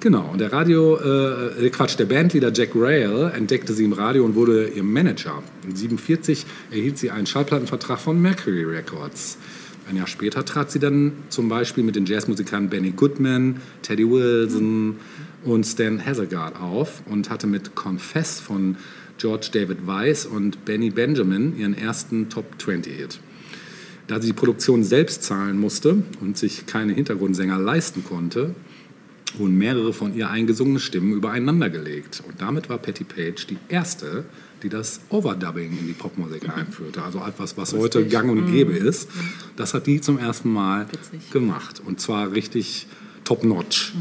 Genau, und der Radio, äh, Quatsch, der Bandleader Jack Rail entdeckte sie im Radio und wurde ihr Manager. In 1947 erhielt sie einen Schallplattenvertrag von Mercury Records. Ein Jahr später trat sie dann zum Beispiel mit den Jazzmusikern Benny Goodman, Teddy Wilson und Stan Hazelgard auf und hatte mit Confess von George David Weiss und Benny Benjamin ihren ersten Top 20-Hit. Da sie die Produktion selbst zahlen musste und sich keine Hintergrundsänger leisten konnte, wurden mehrere von ihr eingesungene Stimmen übereinander gelegt. Und damit war Patty Page die erste, die das Overdubbing in die Popmusik einführte. Also etwas, was heute gang und gäbe ist. Das hat die zum ersten Mal Witzig. gemacht. Und zwar richtig top-notch.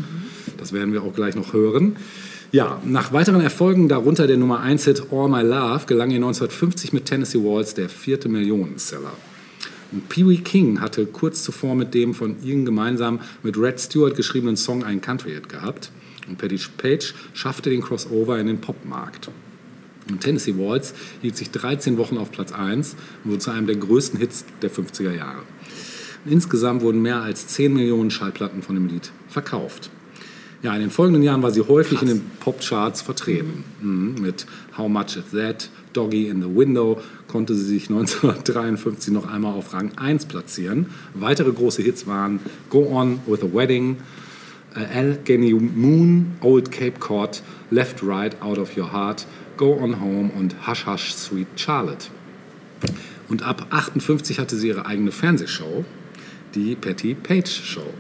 Das werden wir auch gleich noch hören. Ja, nach weiteren Erfolgen, darunter der Nummer 1-Hit All My Love, gelang ihr 1950 mit Tennessee Waltz der vierte Millionenseller. Und Pee Wee King hatte kurz zuvor mit dem von ihnen gemeinsam mit Red Stewart geschriebenen Song einen Country-Hit gehabt. Und Patty Page schaffte den Crossover in den Popmarkt. Und Tennessee Waltz hielt sich 13 Wochen auf Platz 1 und wurde zu einem der größten Hits der 50er Jahre. Und insgesamt wurden mehr als 10 Millionen Schallplatten von dem Lied verkauft. Ja, in den folgenden Jahren war sie häufig in den Popcharts vertreten. Mhm. Mit How Much Is That, Doggy in the Window konnte sie sich 1953 noch einmal auf Rang 1 platzieren. Weitere große Hits waren Go On with a Wedding, äh, Allegheny Moon, Old Cape Cod, Left Right Out of Your Heart, Go On Home und Hush Hush Sweet Charlotte. Und ab 58 hatte sie ihre eigene Fernsehshow, die Patty Page Show.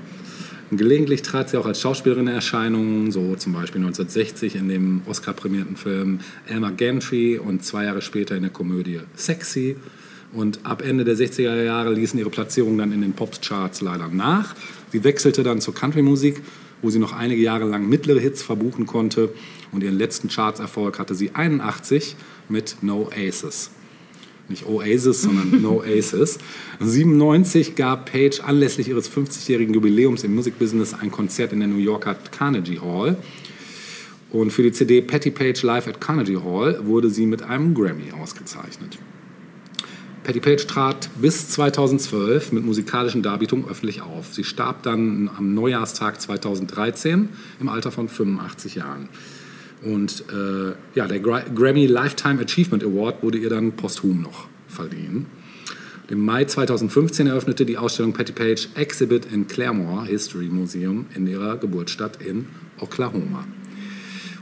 Und gelegentlich trat sie auch als Schauspielerin in Erscheinung, so zum Beispiel 1960 in dem Oscar-prämierten Film Elmer Gantry und zwei Jahre später in der Komödie Sexy. Und ab Ende der 60er Jahre ließen ihre Platzierungen dann in den Popcharts leider nach. Sie wechselte dann zur Country-Musik, wo sie noch einige Jahre lang mittlere Hits verbuchen konnte. Und ihren letzten Chartserfolg hatte sie 81 mit No Aces nicht Oasis, sondern No Aces. 97 gab Page anlässlich ihres 50-jährigen Jubiläums im Musikbusiness ein Konzert in der New Yorker Carnegie Hall. Und für die CD Patty Page Live at Carnegie Hall wurde sie mit einem Grammy ausgezeichnet. Patty Page trat bis 2012 mit musikalischen Darbietungen öffentlich auf. Sie starb dann am Neujahrstag 2013 im Alter von 85 Jahren. Und äh, ja, der Gra Grammy Lifetime Achievement Award wurde ihr dann posthum noch verliehen. Im Mai 2015 eröffnete die Ausstellung Patty Page Exhibit in Claremore History Museum in ihrer Geburtsstadt in Oklahoma.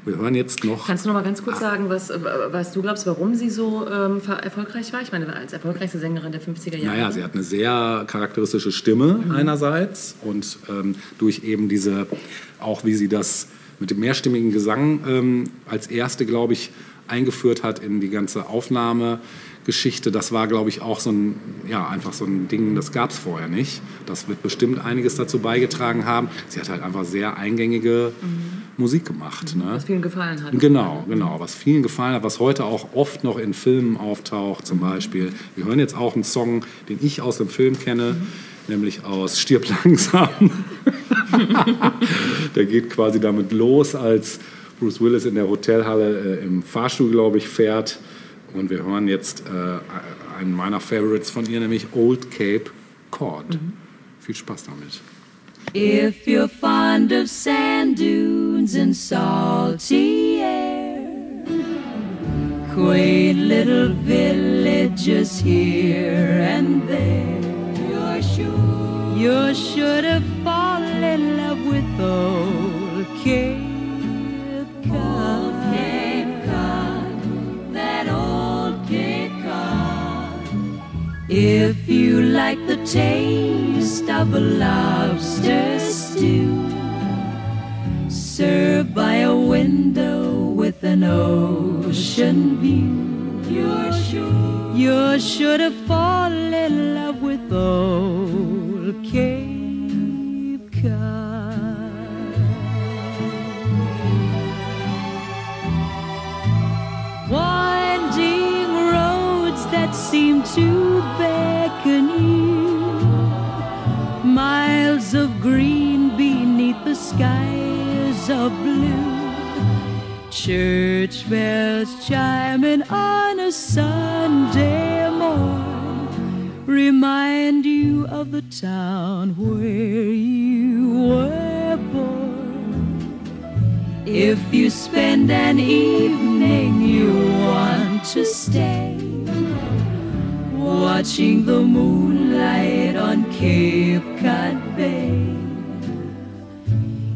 Wir hören jetzt noch. Kannst du noch mal ganz kurz sagen, was, äh, was du glaubst, warum sie so ähm, erfolgreich war? Ich meine, als erfolgreichste Sängerin der 50er Jahre. Naja, sie hat eine sehr charakteristische Stimme einerseits und ähm, durch eben diese, auch wie sie das mit dem mehrstimmigen Gesang ähm, als erste, glaube ich, eingeführt hat in die ganze Aufnahmegeschichte. Das war, glaube ich, auch so ein, ja, einfach so ein Ding, das gab es vorher nicht. Das wird bestimmt einiges dazu beigetragen haben. Sie hat halt einfach sehr eingängige Musik gemacht. Ne? Was vielen gefallen hat. Genau, genau. Was vielen gefallen hat, was heute auch oft noch in Filmen auftaucht, zum Beispiel. Wir hören jetzt auch einen Song, den ich aus dem Film kenne, nämlich aus Stirb langsam. Der geht quasi damit los, als Bruce Willis in der Hotelhalle äh, im Fahrstuhl, glaube ich, fährt. Und wir hören jetzt äh, einen meiner Favorites von ihr, nämlich Old Cape Cod. Viel Spaß damit. If you're fond of sand dunes and salty air, quaint little villages here and there, you're sure you're sure to in love with old Cape Cod. Cape Cod, that old Cape Cod. If you like the taste of a lobster stew, served by a window with an ocean view, you're sure you're sure to fall in love with old Cape Cod. Winding roads that seem to beckon you. Miles of green beneath the skies of blue. Church bells chiming on a Sunday morn remind you of the town where you were born. If you spend an evening you want to stay watching the moonlight on Cape Cod Bay.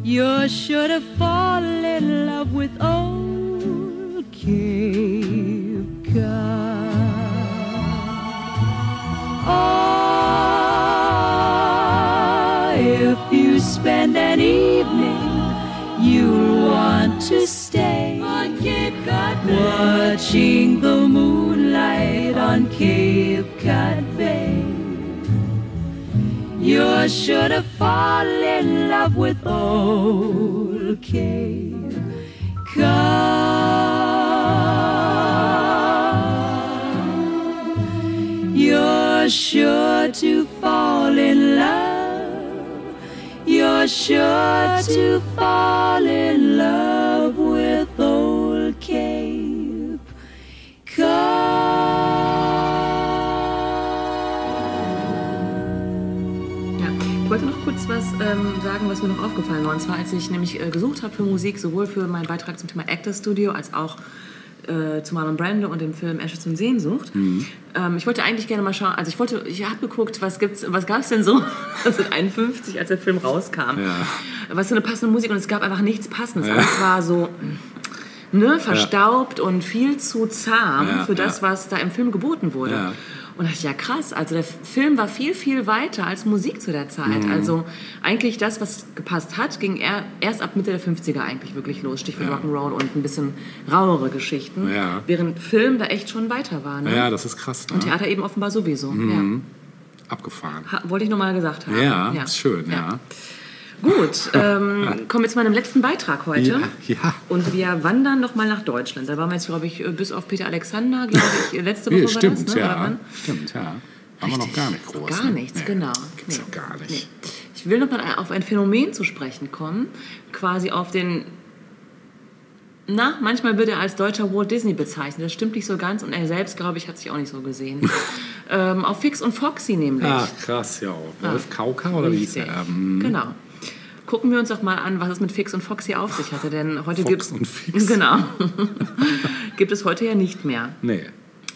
You're sure to fall in love with old Cape Cod. Oh, if you spend an evening you'll want to stay on Cape Cod Bay. Watching the moonlight on Cape Cod Bay. You're sure to fall in love with old Cape Cod. You're sure to fall in love. You're sure to fall in love with old Cape Cod. Ja. Ich wollte noch kurz was ähm, sagen, was mir noch aufgefallen war. Und zwar, als ich nämlich äh, gesucht habe für Musik, sowohl für meinen Beitrag zum Thema Actor Studio als auch äh, zu Marlon Brando und dem Film Ashes und Sehnsucht. Ähm, ich wollte eigentlich gerne mal schauen, also ich wollte, ich habe geguckt, was gibt's, was gab es denn so 1951, als der Film rauskam. Ja. Was für eine passende Musik und es gab einfach nichts Passendes. Alles war so ne, verstaubt und viel zu zahm Ja, für das, ja. was da im Film geboten wurde. Und da dachte ich, ja krass, also der Film war viel, viel weiter als Musik zu der Zeit. Mhm. Also eigentlich das, was gepasst hat, ging er, erst ab Mitte der 50er eigentlich wirklich los. Stichwort Ja. Rock'n'Roll und ein bisschen rauere Geschichten. Ja. Während Film da echt schon weiter war. Ne? Ja, das ist krass. Und Ne? Theater eben offenbar sowieso. Abgefahren. Ja. Ha, wollte ich nochmal gesagt haben. Ja, ist schön, ja. Gut, ähm, kommen wir zu meinem letzten Beitrag heute. Ja, ja. Und wir wandern nochmal nach Deutschland. Da waren wir jetzt, glaube ich, bis auf Peter Alexander, glaube ich, letzte Woche Ja, war stimmt, das, ne? Ja. Stimmt, ja. Haben wir noch gar nicht groß. Gar ne? nichts, Nee, genau. Gibt's Nee. gar nicht. Nee. Ich will noch mal auf ein Phänomen zu sprechen kommen, quasi auf den. Na, manchmal wird er als deutscher Walt Disney bezeichnet. Das stimmt nicht so ganz und er selbst, glaube ich, hat sich auch nicht so gesehen. ähm, auf Fix und Foxy nämlich. Ach, krass, ja. Wolf Kauka oder wie hieß Richtig. er? Ähm, Genau. Gucken wir uns doch mal an, was es mit Fix und Foxy auf sich hatte, denn heute Fox gibt's und Fix. Genau. gibt es heute ja nicht mehr. Nee.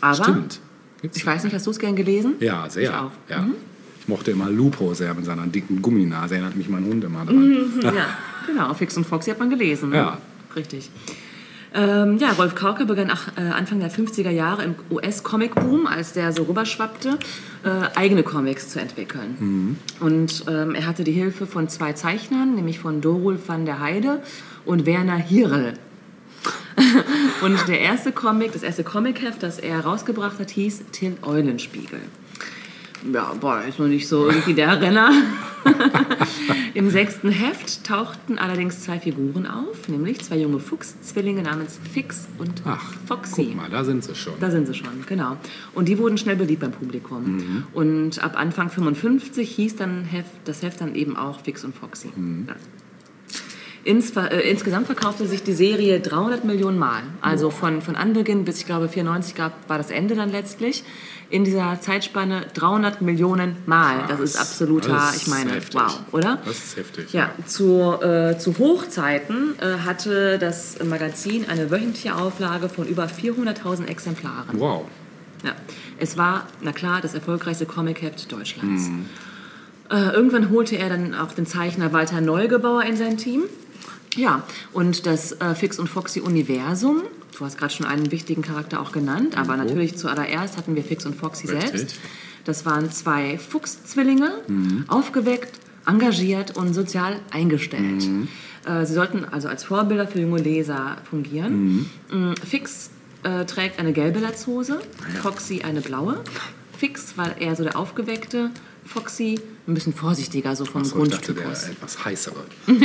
Aber Stimmt. Gibt's ich weiß nicht, hast du es gern gelesen? Ja, sehr. Ich auch. Mhm. Ja. Ich mochte immer Lupo sehr mit seiner dicken Gumminase. Erinnert mich mein Hund immer dran. Ja, genau. Fix und Foxy hat man gelesen. Ne? Ja. Richtig. Ähm, ja, Rolf Kauke begann ach, äh, Anfang der 50er Jahre im US-Comic-Boom, als der so rüberschwappte, äh, eigene Comics zu entwickeln. Und ähm, er hatte die Hilfe von zwei Zeichnern, nämlich von Dorulf van der Heide und Werner Hirel. und der erste Comic, das erste Comicheft, das er rausgebracht hat, hieß Till Eulenspiegel. Ja, boah, ist noch nicht so irgendwie der Renner. Im sechsten Heft tauchten allerdings zwei Figuren auf, nämlich zwei junge Fuchszwillinge namens Fix und Ach, Foxy. Guck mal, da sind sie schon. Da sind sie schon, genau. Und die wurden schnell beliebt beim Publikum. Mhm. Und ab Anfang 55 hieß dann Heft, das Heft dann eben auch Fix und Foxy. Mhm. Ja. Ins, äh, insgesamt verkaufte sich die Serie 300 Millionen Mal. Also von, von Anbeginn bis, ich glaube, 94 gab, war das Ende dann letztlich. In dieser Zeitspanne 300 Millionen Mal. Das ist absoluter, Das ist ich meine, heftig. wow, oder? Das ist heftig. Ja, zu, äh, zu Hochzeiten äh, hatte das Magazin eine wöchentliche Auflage von über 400.000 Exemplaren. Wow. Ja. Es war, na klar, das erfolgreichste Comic-Heft Deutschlands. Äh, irgendwann holte er dann auch den Zeichner Walter Neugebauer in sein Team. Ja, und das äh, Fix und Foxy Universum, du hast gerade schon einen wichtigen Charakter auch genannt, aber natürlich zuallererst hatten wir Fix und Foxy Richtig. selbst. Das waren zwei Fuchszwillinge, aufgeweckt, engagiert und sozial eingestellt. Äh, sie sollten also als Vorbilder für junge Leser fungieren. Mm, Fix äh, trägt eine gelbe Latzhose, Foxy eine blaue. Fix war eher so der Aufgeweckte, Foxy ein bisschen vorsichtiger, so vom So, ich dachte, Grundtypus. etwas heißere.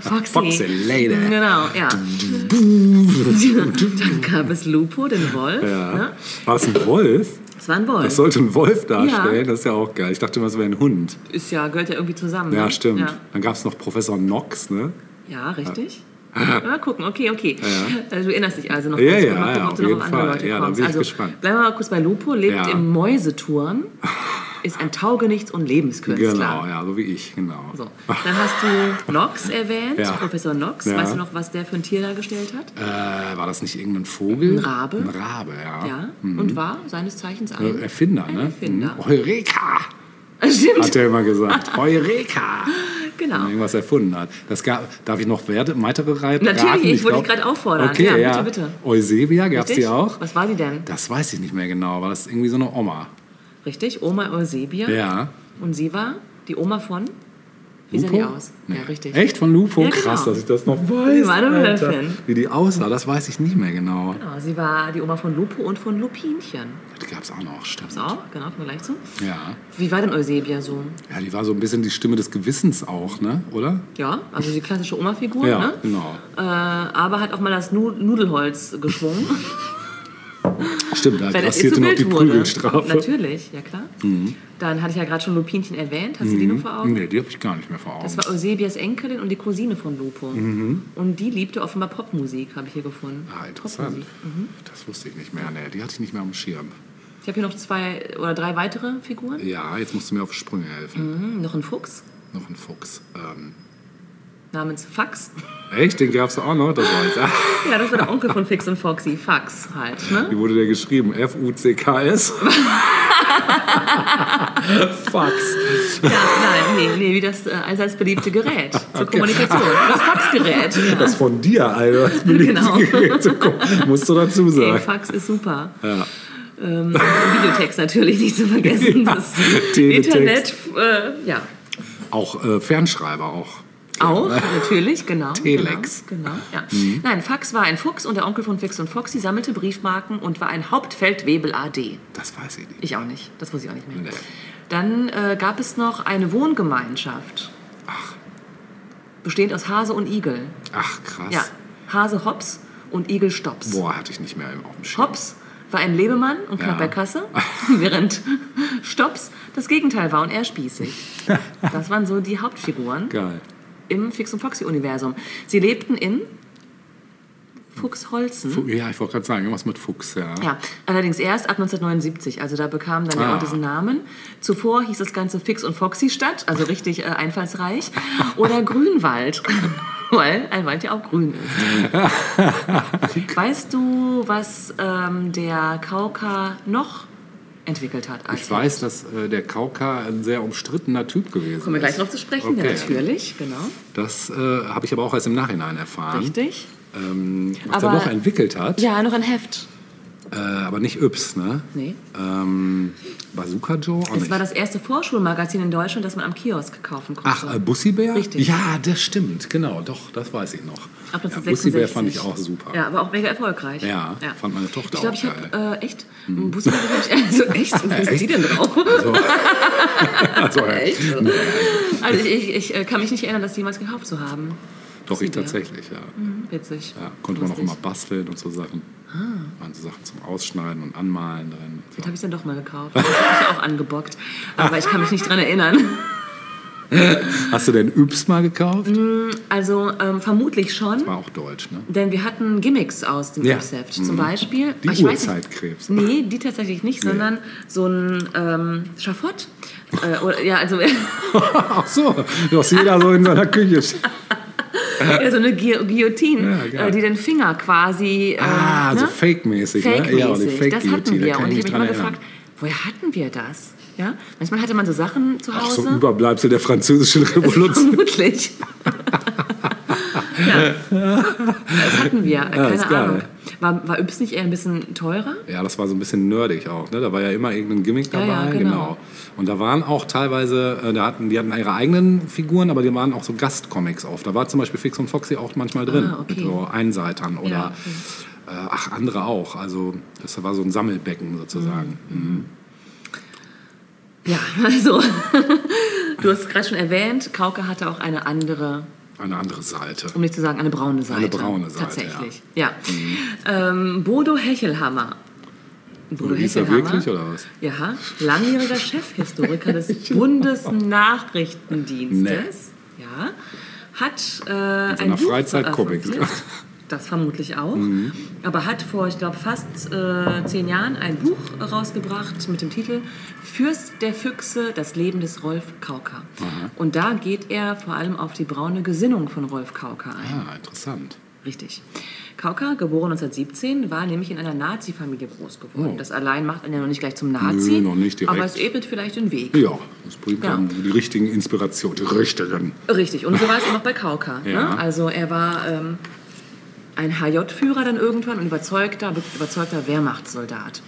Foxy. Foxy Lady. Genau, ja. Dann gab es Lupo, den Wolf. Ja. Ne? War es ein Wolf? Das war ein Wolf. Das sollte ein Wolf darstellen. Ja. Das ist ja auch geil. Ich dachte immer, es wäre ein Hund. Ist ja, gehört ja irgendwie zusammen. Ja, ne? stimmt. Ja, Dann gab es noch Professor Knox, ne? ja richtig. Mal gucken, okay, okay. Also, du erinnerst dich also noch. Ja, kurz, ja, mal gucken, ja, ob auf du noch jeden auf andere Fall. Leute Ja, kommst. bin ich also, gespannt. Bleiben wir mal kurz bei Lupo, lebt Ja. im Mäuseturm, ist ein Taugenichts- und Lebenskünstler. Genau, ja, so wie ich, genau. So. Dann hast du Knox erwähnt, Ja. Professor Knox. Ja. Weißt du noch, was der für ein Tier dargestellt hat? Äh, war das nicht irgendein Vogel? Ein Rabe. Ein Rabe, ja. Ja, und war seines Zeichens ein Erfinder, ein ne? Erfinder. Mhm. Heureka! Stimmt, Hat er immer gesagt. Heureka! genau. Wenn irgendwas erfunden hat. Das gab, darf ich noch weitere Reiten? Natürlich, ich wollte glaub- dich gerade auffordern. Okay, Ja, ja, bitte, bitte. Eusebia, gab es die auch? Was war die denn? Das weiß ich nicht mehr genau. War das irgendwie so eine Oma? Richtig, Oma Eusebia. Ja. Und sie war die Oma von? Wie sah die aus? Nee. Ja, richtig. Echt von Lupo? Ja, genau. Krass, dass ich das noch weiß. Sie war eine. Wie die aussah, das weiß ich nicht mehr genau. Genau, sie war die Oma von Lupo und von Lupinchen. Die gab es auch noch, stimmt. Ist auch, genau, kommen wir gleich zu. Ja. Wie war denn Eusebia so? ja, die war so ein bisschen die Stimme des Gewissens auch, ne? Oder? Ja, also die klassische Oma-Figur, Ja, ne? genau. Äh, aber hat auch mal das Nu Nudelholz geschwungen. Stimmt, da passierte noch die wurde. Prügelstrafe. Mhm. Natürlich, ja klar. Dann hatte ich ja gerade schon Lupinchen erwähnt. Hast du die noch vor Augen? Nee, die habe ich gar nicht mehr vor Augen. Das war Eusebias Enkelin und die Cousine von Lupo. Mhm. Und die liebte offenbar Popmusik, habe ich hier gefunden. ah, interessant. Mhm. Das wusste ich nicht mehr. Nee, die hatte ich nicht mehr am Schirm. Ich habe hier noch zwei oder drei weitere Figuren. Ja, jetzt musst du mir auf Sprünge helfen. Mhm, noch ein Fuchs Noch ein Fuchs. Ähm, namens Fax. echt? Den gab es auch noch? Das ich. Ah, Ja, das war der Onkel von Fix und Foxy. Fax halt, ne? wie wurde der geschrieben? F-U-C-K-S? Fax. Ja, nein, nee, nee, wie das äh, allseits beliebte Gerät zur Kommunikation. Das Faxgerät. Ja. Das von dir, Alter. Das beliebte Genau. Gerät zu kommen. Musst du dazu Okay, sagen. Fax ist super. Ja. Ähm, Videotext natürlich nicht zu vergessen. Das Teletext. Internet, äh, ja. Auch äh, Fernschreiber auch. Auch, natürlich, genau. Telex. Genau, genau ja. Nein, Fax war ein Fuchs und der Onkel von Fix und Foxy sammelte Briefmarken und war ein Hauptfeldwebel AD. Das weiß ich nicht. Ich auch nicht, das wusste ich auch nicht mehr. Nee. Dann äh, gab es noch eine Wohngemeinschaft. Ach. Bestehend aus Hase und Igel. Ach, krass. Ja, Hase Hops und Igel Stops. Boah, hatte ich nicht mehr auf dem Schirm. Hops war ein Lebemann und knapp Ja. bei Kasse, während Stops das Gegenteil war und eher spießig. Das waren so die Hauptfiguren Geil. Im Fix- und Foxy-Universum. Sie lebten in Fuchsholzen. Fu- Ja, ich wollte gerade sagen, irgendwas mit Fuchs, ja. Ja, allerdings erst ab 1979, also da bekam dann der Ah. Ort diesen Namen. Zuvor hieß das Ganze Fix und Foxy Stadt, also richtig äh, einfallsreich. Oder Grünwald, weil ein Wald ja auch grün ist. weißt du, was ähm, der Kauka noch entwickelt hat. Ich weiß, dass äh, der Kauka ein sehr umstrittener Typ gewesen Kommen wir gleich ist. drauf zu sprechen, ja, Okay. natürlich, genau. Das äh, habe ich aber auch erst im Nachhinein erfahren. Richtig. Ähm, was Aber- er noch entwickelt hat, Ja, noch ein Heft. Äh, aber nicht Yps, ne? Nee. Ähm, Bazooka Joe? Auch Es nicht. war das erste Vorschulmagazin in Deutschland, das man am Kiosk kaufen konnte. Ach, äh, Bussibär? Richtig. Ja, das stimmt, genau, doch, das weiß ich noch. Ab ja, 1966. Bussibär fand ich auch super. Ja, aber auch mega erfolgreich. Ja, fand meine Tochter ich glaub, auch ich geil. habe äh, echt, ein Bussi habe ich, also echt, wo ist die denn drauf? Also, also, äh, echt? Also ich, ich, ich äh, kann mich nicht erinnern, das jemals gekauft zu haben. Doch, ich tatsächlich, ja. Witzig. ja. Konnte man auch Lustig. immer basteln und so Sachen. Ah. Waren so Sachen zum Ausschneiden und Anmalen drin. Vielleicht habe ich es dann doch mal gekauft. Das habe ich auch angebockt. Aber ich kann mich nicht dran erinnern. Hast du denn Yps mal gekauft? Also ähm, vermutlich schon. War auch deutsch, ne? Denn wir hatten Gimmicks aus dem Ja. Mhm. Zum Beispiel. Die ich weiß nicht- Urzeitkrebs. Nee, die tatsächlich nicht, sondern so ein ähm, Schafott. Äh, oder, ja, also Ach so, was jeder so in seiner Küche. ja, so eine Gui Guillotine, Ja, äh, die den Finger quasi. Äh, Ah, so ne? Fake-mäßig, ne? Fake-mäßig. Ja, die das hatten wir. kann Und ich habe mich immer gefragt, woher hatten wir das? Ja? Manchmal hatte man so Sachen zu Ach, so Hause. Überbleibsel der französischen Revolution. Vermutlich. ja. Das hatten wir, äh, keine. Ahnung. War, war Yps nicht eher ein bisschen teurer? Ja, das war so ein bisschen nerdig auch. Ne? Da war ja immer irgendein Gimmick Ja, dabei. ja, genau. Und da waren auch teilweise, äh, da hatten, die hatten ihre eigenen Figuren, aber die waren auch so Gastcomics auf. Da war zum Beispiel Fix und Foxy auch manchmal drin. Ah, okay. Mit so Einseitern oder Ja, äh, ach, andere auch. Also das war so ein Sammelbecken sozusagen. Mhm. Ja, also, du hast gerade schon erwähnt, Kauke hatte auch eine andere, Eine andere Seite. um nicht zu sagen, eine braune Seite. Eine braune Seite, Tatsächlich, ja. Ähm, Bodo Hechelhammer. Bodo Hieß er wirklich oder was? Ja, langjähriger Chefhistoriker des Bundesnachrichtendienstes. Ja, hat äh, ein seiner Freizeit Comics. Das vermutlich auch. Aber hat vor, ich glaube, fast äh, zehn Jahren ein Buch rausgebracht mit dem Titel Fürst der Füchse, das Leben des Rolf Kauka. Und da geht er vor allem auf die braune Gesinnung von Rolf Kauka ein. Ah, interessant. Richtig. Kauka, geboren 1917, war nämlich in einer Nazi-Familie groß geworden. Oh. Das allein macht ihn ja noch nicht gleich zum Nazi. Nö, noch nicht direkt. Aber es ebnet vielleicht den Weg. Ja, das bringt Ja. dann die richtigen Inspirationen, die richtigen. Richtig. Und so war es auch noch bei Kauka. Ja. Ne? Also er war ähm, ein HJ-Führer dann irgendwann und überzeugter, überzeugter Wehrmachtssoldat.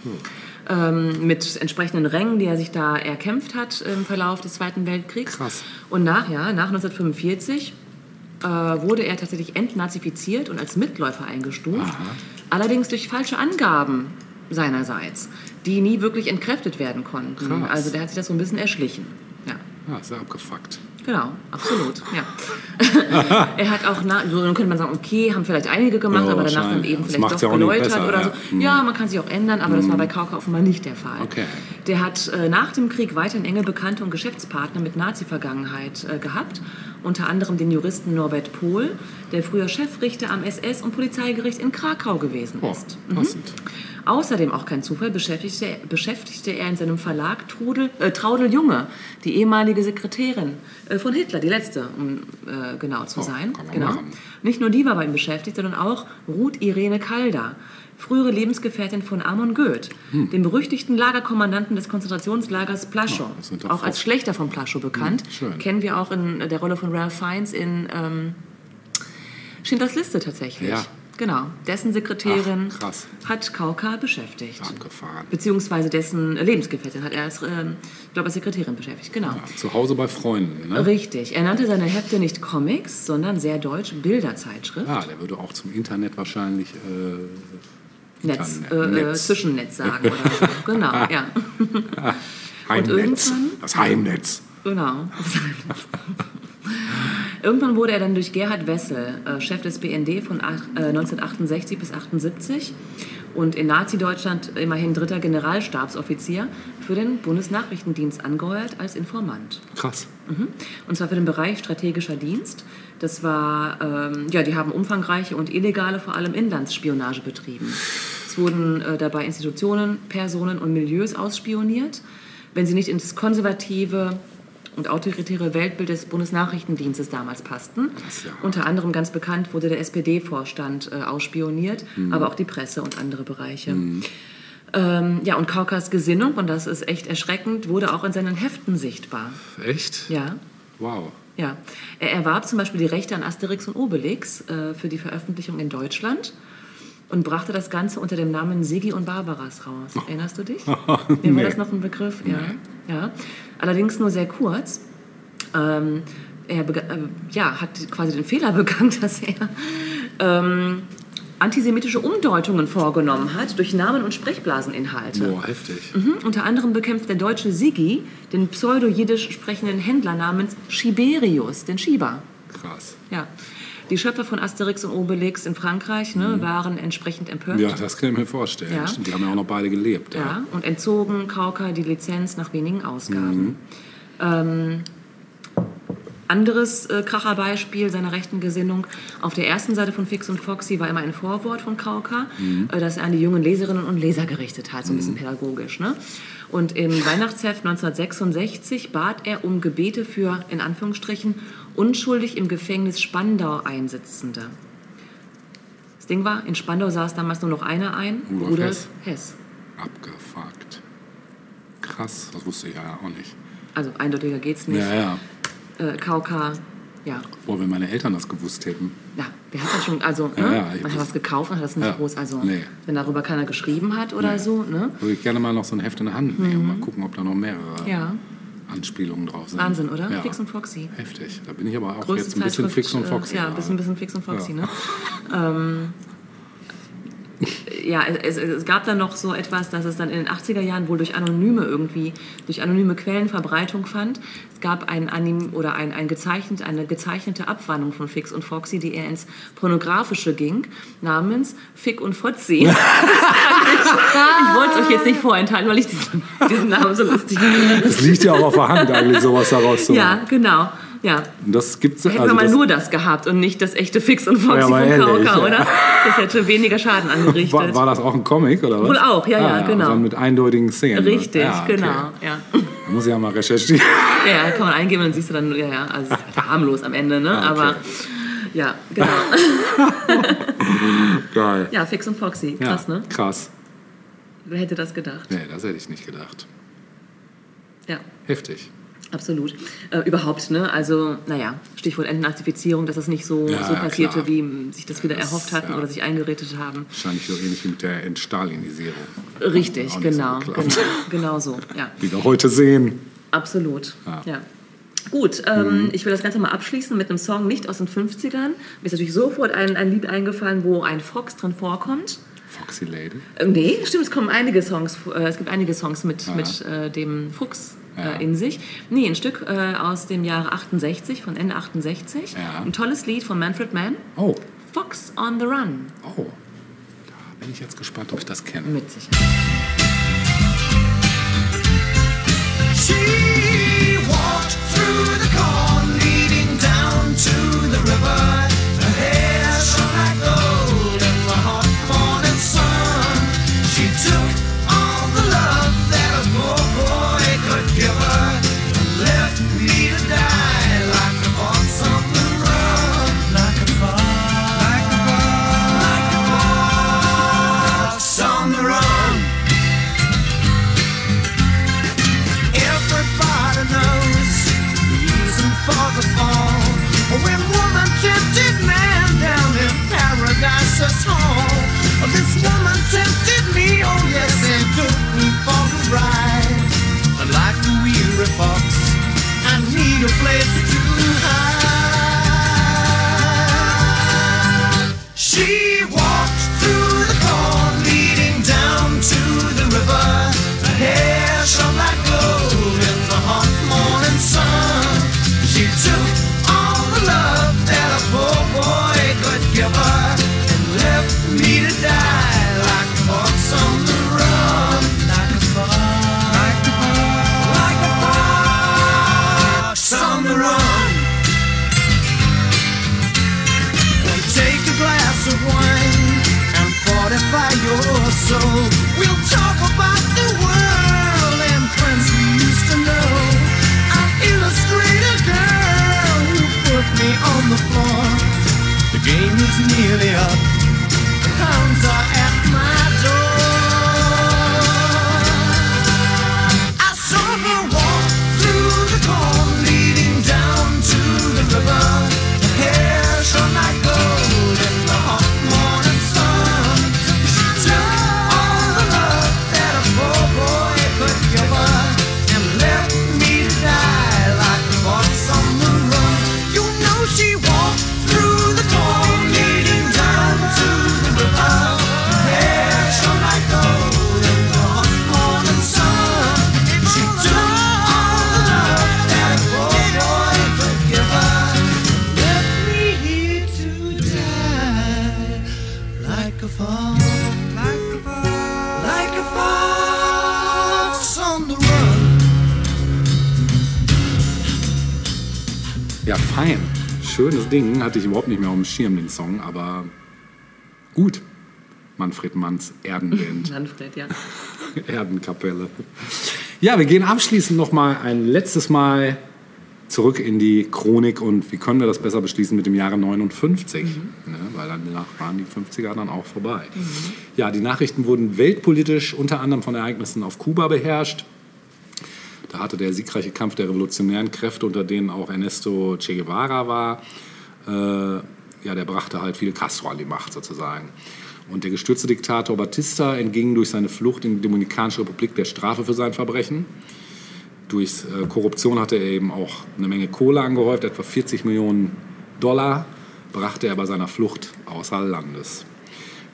Ähm, mit entsprechenden Rängen, die er sich da erkämpft hat im Verlauf des Zweiten Weltkriegs. Krass. Und nachher, nach 1945, äh, wurde er tatsächlich entnazifiziert und als Mitläufer eingestuft. Allerdings durch falsche Angaben seinerseits, die nie wirklich entkräftet werden konnten. Krass. Also der hat sich das so ein bisschen erschlichen. Ja. Ja, sehr abgefuckt. Genau, absolut, ja. er hat auch, na, so dann könnte man sagen, okay, haben vielleicht einige gemacht, Ja, aber danach dann eben vielleicht doch ja geläutert besser, oder ja. so. Mhm. Ja, man kann sich auch ändern, aber das war bei Kauka offenbar nicht der Fall. Okay. Der hat äh, nach dem Krieg weiterhin enge Bekannte und Geschäftspartner mit Nazi-Vergangenheit äh, gehabt, unter anderem den Juristen Norbert Pohl, der früher Chefrichter am SS- und Polizeigericht in Krakau gewesen Oh, ist. passend. Außerdem, auch kein Zufall, beschäftigte, beschäftigte er in seinem Verlag Trudel, äh, Traudel Junge, die ehemalige Sekretärin äh, von Hitler, die letzte, um äh, genau zu Oh, sein. genau. machen. Nicht nur die war bei ihm beschäftigt, sondern auch Ruth Irene Calder, frühere Lebensgefährtin von Amon Goeth, dem berüchtigten Lagerkommandanten des Konzentrationslagers Plaschow, Hm. Oh, auch als Schlechter von Plaschow bekannt. schön. Kennen wir auch in der Rolle von Ralph Fiennes in ähm, Schindlers Liste tatsächlich. Ja. Genau, dessen Sekretärin Ach, hat Kauka beschäftigt. Abgefahren. Beziehungsweise dessen Lebensgefährtin hat er als, ähm, ich glaube, als Sekretärin beschäftigt. Genau. Zu Hause bei Freunden, ne? Richtig. Er nannte seine Hefte nicht Comics, sondern sehr deutsch Bilderzeitschrift. Ja, der würde auch zum Internet wahrscheinlich äh, Netz, Internet, äh, äh, Netz. Zwischennetz sagen oder so. Genau, ja. Heimnetz. Das Heimnetz. Genau. Irgendwann wurde er dann durch Gerhard Wessel äh, Chef des BND von ach- äh, 1968 bis 78 und in Nazi-Deutschland immerhin dritter Generalstabsoffizier für den Bundesnachrichtendienst angeheuert als Informant. Krass. Mhm. Und zwar für den Bereich strategischer Dienst. Das war, ähm, ja, die haben umfangreiche und illegale, vor allem Inlandsspionage betrieben. Es wurden äh, dabei Institutionen, Personen und Milieus ausspioniert, wenn sie nicht ins konservative und autoritäre Weltbild des Bundesnachrichtendienstes damals passten. ja. Unter anderem ganz bekannt wurde der SPD-Vorstand äh, ausspioniert, aber auch die Presse und andere Bereiche. Ähm, ja, und Kaukas Gesinnung, und das ist echt erschreckend, wurde auch in seinen Heften sichtbar. Echt? Ja, Wow. ja. Er erwarb zum Beispiel die Rechte an Asterix und Obelix äh, für die Veröffentlichung in Deutschland und brachte das Ganze unter dem Namen Sigi und Barbaras raus. Erinnerst du dich? Mir war Nee. das noch ein Begriff? Ja. ja. Allerdings nur sehr kurz. Ähm, er äh, ja, hat quasi den Fehler begangen, dass er ähm, antisemitische Umdeutungen vorgenommen hat durch Namen- und Sprechblaseninhalte. Boah, heftig. Mhm. Unter anderem bekämpft der deutsche Sigi den pseudo-jiddisch sprechenden Händler namens Schiberius, den Schieber. Krass. Ja. Die Schöpfer von Asterix und Obelix in Frankreich ne, waren entsprechend empört. Ja, das kann ich mir vorstellen. Ja. Die haben ja auch noch beide gelebt. Ja, und entzogen Kauka die Lizenz nach wenigen Ausgaben. Ähm, anderes äh, Kracherbeispiel seiner rechten Gesinnung. Auf der ersten Seite von Fix und Foxy war immer ein Vorwort von Kauka, äh, das er an die jungen Leserinnen und Leser gerichtet hat, so ein bisschen pädagogisch. Ne? Und im Weihnachtsheft 1966 bat er um Gebete für, in Anführungsstrichen, unschuldig im Gefängnis Spandau Einsitzende. Das Ding war, in Spandau saß damals nur noch einer ein, Rudolf Rudolf Hess. Hess. Abgefuckt. Krass, das wusste ich ja auch nicht. Also eindeutiger geht's nicht. Ja, ja. Äh, KK, ja. Boah, wenn meine Eltern das gewusst hätten. Ja, wer hat das schon, also, Ja, ne? ja, man hat was gekauft und hat das nicht Ja, groß, also, nee. wenn darüber keiner geschrieben hat oder Nee. so, ne? Würde ich gerne mal noch so ein Heft in der Hand nehmen. Mal gucken, ob da noch mehrere Mhm. Ja, Anspielungen drauf sind. Wahnsinn, oder? Ja. Fix und Foxy. Heftig. Da bin ich aber auch Größte jetzt ein bisschen fix und äh, foxy. Ja, ein bisschen, bisschen fix und foxy, Ja. ne? ähm, ja, es, es gab dann noch so etwas, dass es dann in den 80er Jahren wohl durch anonyme irgendwie, durch anonyme Quellen Verbreitung fand. Es gab ein Anim oder ein, ein gezeichnet, eine gezeichnete Abwandlung von Fix und Foxy, die eher ins Pornografische ging, namens Fick und Fotzi. ich wollte es euch jetzt nicht vorenthalten, weil ich diesen, diesen Namen so lustig finde. Es liegt ja auch auf der Hand, eigentlich sowas daraus zu Ja, machen. genau. Ja, Und das gibt's Hätten also wir mal nur das gehabt und nicht das echte Fix und Foxy Ja, von ehrlich, Kauka, ja. oder? Das hätte weniger Schaden angerichtet. war, war das auch ein Comic oder was? Wohl auch, ja, ja, Ah, genau. So mit eindeutigen Szenen. Richtig, Ja, okay. genau. Ja. Da muss ich ja mal recherchieren. ja, kann man eingeben und dann siehst du dann, ja, ja, also es ist harmlos am Ende, ne? Ah, okay. Aber ja, genau. Geil. Ja, Fix und Foxy, Ja, krass, ne? Krass. Wer hätte das gedacht? Nee, das hätte ich nicht gedacht. Ja. Heftig. Absolut. Äh, überhaupt, ne? Also, naja, Stichwort Entnazifizierung, dass es nicht so, Ja, so passierte, klar. wie sich das wieder Das, erhofft hatten ja. oder sich eingeredet haben. Wahrscheinlich so ähnlich wie mit der Entstalinisierung. Richtig, nicht so genau, genau. Genau so, ja. Die wir heute sehen. Absolut. Ja. Ja. Gut, ähm, ich will das Ganze mal abschließen mit einem Song nicht aus den 50ern. Mir ist natürlich sofort ein, ein Lied eingefallen, wo ein Fox drin vorkommt. Foxy Lady. Äh, nee, stimmt, es kommen einige Songs, äh, es gibt einige Songs mit, Ja. mit äh, dem Fuchs Ja. äh, in sich. Nee, ein Stück äh, aus dem Jahre 68, von Ende 68. Ja. Ein tolles Lied von Manfred Mann. Oh, Fox on the Run. oh. Da bin ich jetzt gespannt, ob ich das kenne. Mit Sicherheit. She walked through the corn leading down to the river. Is nearly up. Ding, hatte ich überhaupt nicht mehr auf dem Schirm, den Song, aber gut. Manfred Manns Erdenband. Manfred, ja. Erdenkapelle. Ja, wir gehen abschließend noch mal ein letztes Mal zurück in die Chronik und wie können wir das besser beschließen mit dem Jahre 59, ne, weil danach waren die 50er dann auch vorbei. Ja, die Nachrichten wurden weltpolitisch unter anderem von Ereignissen auf Kuba beherrscht. Da hatte der siegreiche Kampf der revolutionären Kräfte, unter denen auch Ernesto Che Guevara war, ja, der brachte halt Fidel Castro an die Macht sozusagen. Und der gestürzte Diktator Batista entging durch seine Flucht in die Dominikanische Republik der Strafe für sein Verbrechen. Durch äh, Korruption hatte er eben auch eine Menge Kohle angehäuft, etwa 40 Millionen Dollar brachte er bei seiner Flucht außer Landes.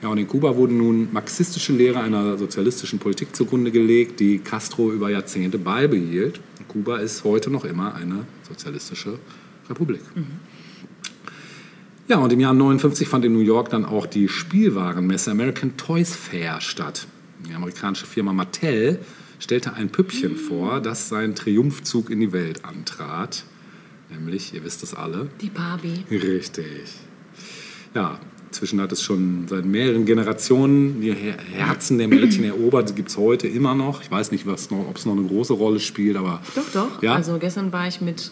Ja, und in Kuba wurden nun marxistische Lehre einer sozialistischen Politik zugrunde gelegt, die Castro über Jahrzehnte beibehielt. Kuba ist heute noch immer eine sozialistische Republik. Ja, und im Jahr 59 fand in New York dann auch die Spielwarenmesse American Toys Fair statt. Die amerikanische Firma Mattel stellte ein Püppchen vor, das seinen Triumphzug in die Welt antrat. Nämlich, ihr wisst es alle, Die Barbie. Richtig. Ja, inzwischen hat es schon seit mehreren Generationen die Her Herzen der Mädchen erobert. Die gibt es heute immer noch. Ich weiß nicht, ob es noch eine große Rolle spielt, aber Doch, doch. Ja? Also gestern war ich mit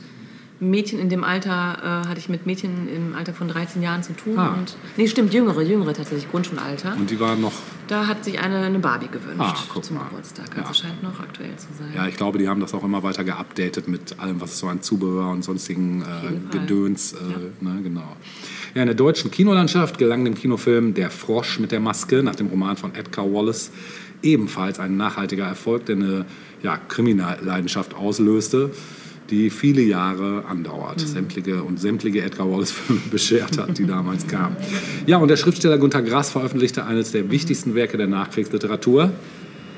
Mädchen in dem Alter, äh, hatte ich mit Mädchen im Alter von 13 Jahren zu tun. Ah. Und, nee, stimmt, jüngere, jüngere tatsächlich, Grundschulalter. und die waren noch, Da hat sich eine, eine Barbie gewünscht Ah, zum mal. Geburtstag. Ja. Also scheint noch aktuell zu sein. ja, ich glaube, die haben das auch immer weiter geupdatet mit allem, was so an Zubehör und sonstigen äh. Gedöns. Äh, ne, genau. Ja, in der deutschen Kinolandschaft gelang dem Kinofilm Der Frosch mit der Maske nach dem Roman von Edgar Wallace ebenfalls ein nachhaltiger Erfolg, der eine ja, Kriminalleidenschaft auslöste, die viele Jahre andauert. Sämtliche und sämtliche Edgar Wallace-Filme beschert hat, die damals kamen. Ja, und der Schriftsteller Günter Grass veröffentlichte eines der wichtigsten Werke der Nachkriegsliteratur,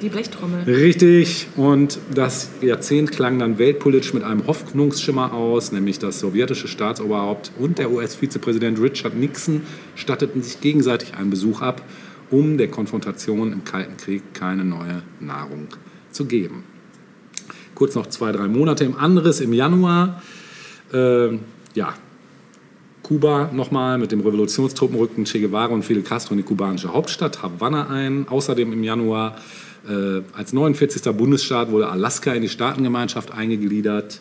Die Blechtrommel. Richtig. Und das Jahrzehnt klang dann weltpolitisch mit einem Hoffnungsschimmer aus, nämlich das sowjetische Staatsoberhaupt und der US-Vizepräsident Richard Nixon statteten sich gegenseitig einen Besuch ab, um der Konfrontation im Kalten Krieg keine neue Nahrung zu geben. Kurz noch zwei, drei Monate im Anderes im Januar. ähm, ja, Kuba nochmal mit dem Revolutionstruppen rückten Che Guevara und Fidel Castro in die kubanische Hauptstadt Havanna ein. Außerdem im Januar äh, als 49. Bundesstaat wurde Alaska in die Staatengemeinschaft eingegliedert.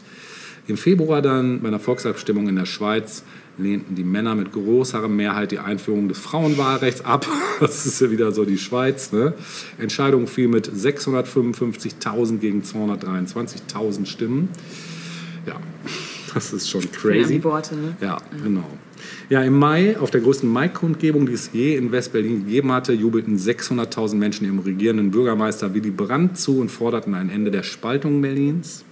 Im Februar dann bei einer Volksabstimmung in der Schweiz lehnten die Männer mit großer Mehrheit die Einführung des Frauenwahlrechts ab. Das ist ja wieder so die Schweiz. Ne? Entscheidung fiel mit 655.000 gegen 223.000 Stimmen. Ja, das ist schon crazy. Worte, ne? Ja, genau. Ja, im Mai, auf der größten Mai-Kundgebung, die es je in West-Berlin gegeben hatte, jubelten 600.000 Menschen ihrem regierenden Bürgermeister Willy Brandt zu und forderten ein Ende der Spaltung Berlins.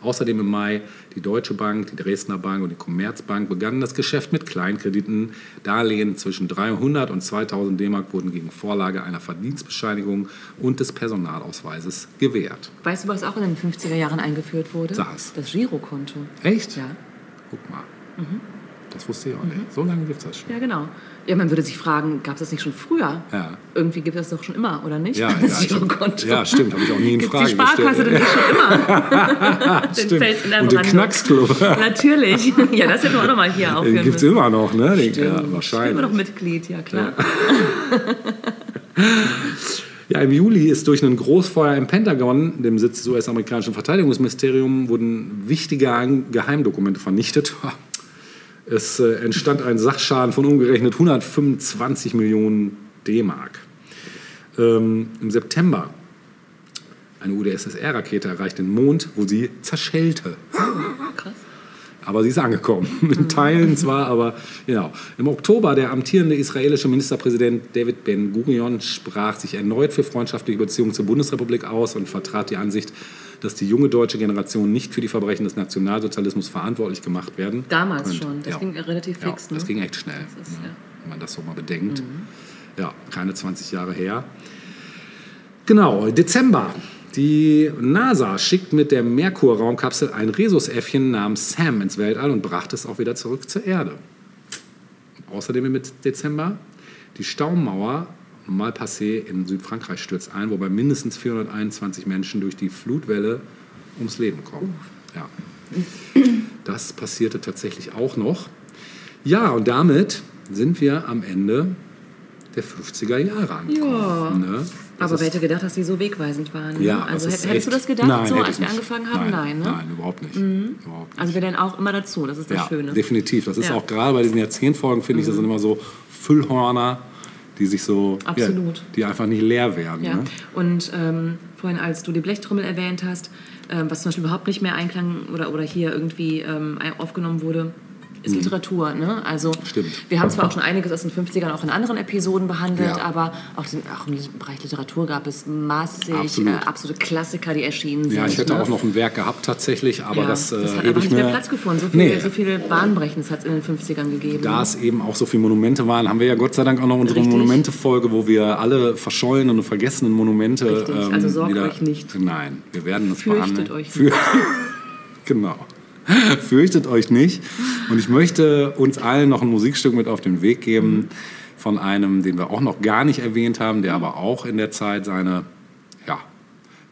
Außerdem im Mai die Deutsche Bank, die Dresdner Bank und die Commerzbank begannen das Geschäft mit Kleinkrediten. Darlehen zwischen 300 und 2000 D-Mark wurden gegen Vorlage einer Verdienstbescheinigung und des Personalausweises gewährt. Weißt du, was auch in den 50er Jahren eingeführt wurde? Es. Das Girokonto. Echt? Ja. Guck mal. Das wusste ich auch nicht. So lange gibt es das schon. Ja, genau. Ja, man würde sich fragen, gab es das nicht schon früher? Ja. Irgendwie gibt es das doch schon immer, oder nicht? Ja, ja, Girokonto. ja, stimmt, habe ich auch nie in Gibt's Frage die Sparkasse gestellt. denn nicht schon immer? Den Stimmt. Fels in der Und den. Knacksclub. Natürlich. Ja, das hätten wir auch nochmal hier aufführen Den gibt es immer noch, ne? Den, ja, Ich bin immer wahrscheinlich. noch Mitglied, ja klar. Ja, im Juli ist durch ein Großfeuer im Pentagon, dem Sitz des US-amerikanischen Verteidigungsministeriums, wurden wichtige Geheimdokumente vernichtet. Es äh, entstand ein Sachschaden von umgerechnet 125 Millionen D-Mark. Ähm, Im September eine UdSSR-Rakete erreicht den Mond, wo sie zerschellte. Krass. Aber sie ist angekommen. In Teilen zwar, aber genau. Im Oktober der amtierende israelische Ministerpräsident David Ben-Gurion sprach sich erneut für freundschaftliche Beziehungen zur Bundesrepublik aus und vertrat die Ansicht, dass die junge deutsche Generation nicht für die Verbrechen des Nationalsozialismus verantwortlich gemacht werden. Damals könnte. schon. Das Ja. ging relativ Ja, fix. ne? das ging echt schnell, Das ist, ne, ja. wenn man das so mal bedenkt. Ja, keine 20 Jahre her. Genau, Dezember. Die NASA schickt mit der Merkur-Raumkapsel ein Rhesusäffchen namens Sam ins Weltall und brachte es auch wieder zurück zur Erde. Außerdem im Dezember die Staumauer Malpassé in Südfrankreich stürzt ein, wobei mindestens 421 Menschen durch die Flutwelle ums Leben kommen. Ja. Das passierte tatsächlich auch noch. Ja, und damit sind wir am Ende der 50er Jahre angekommen. Ja. Ne? Aber wer hätte gedacht, dass die so wegweisend waren? ne? ja, also hättest du echt- das gedacht, Nein, so als wir angefangen haben? Nein, ne? Nein, überhaupt nicht. Überhaupt nicht. Also wir lernen auch immer dazu, das ist das ja, Schöne. definitiv. Das ist Ja. Mhm. auch gerade bei diesen Jahrzehntfolgen, finde ich, das sind immer so Füllhörner, die sich so, Absolut. Ja, die einfach nicht leer werden. Ja. Ne? Und ähm, vorhin, als du die Blechtrommel erwähnt hast, ähm, was zum Beispiel überhaupt nicht mehr einklang oder, oder hier irgendwie ähm, aufgenommen wurde, ist Literatur. Ne? Also Mhm. Stimmt. wir haben zwar auch schon einiges aus den 50ern auch in anderen Episoden behandelt, Ja. aber auch, den, auch im Bereich Literatur gab es massig Absolut. äh, absolute Klassiker, die erschienen sind. Ja, ich hätte ne? auch noch ein Werk gehabt tatsächlich, aber ja, das, äh, das hat einfach ich nicht mehr Platz gefunden. So viel, Nee. so viele Bahnbrechendes hat es in den 50ern gegeben. Da es eben auch so viele Monumente waren, haben wir ja Gott sei Dank auch noch unsere. Monumente-Folge, wo wir alle verschollenen und vergessenen Monumente ähm, Richtig, also sorgt wieder... euch nicht. Nein, wir werden es Fürchtet behandeln. euch Für- genau. Fürchtet euch nicht. Und ich möchte uns allen noch ein Musikstück mit auf den Weg geben von einem, den wir auch noch gar nicht erwähnt haben, der aber auch in der Zeit seine, ja,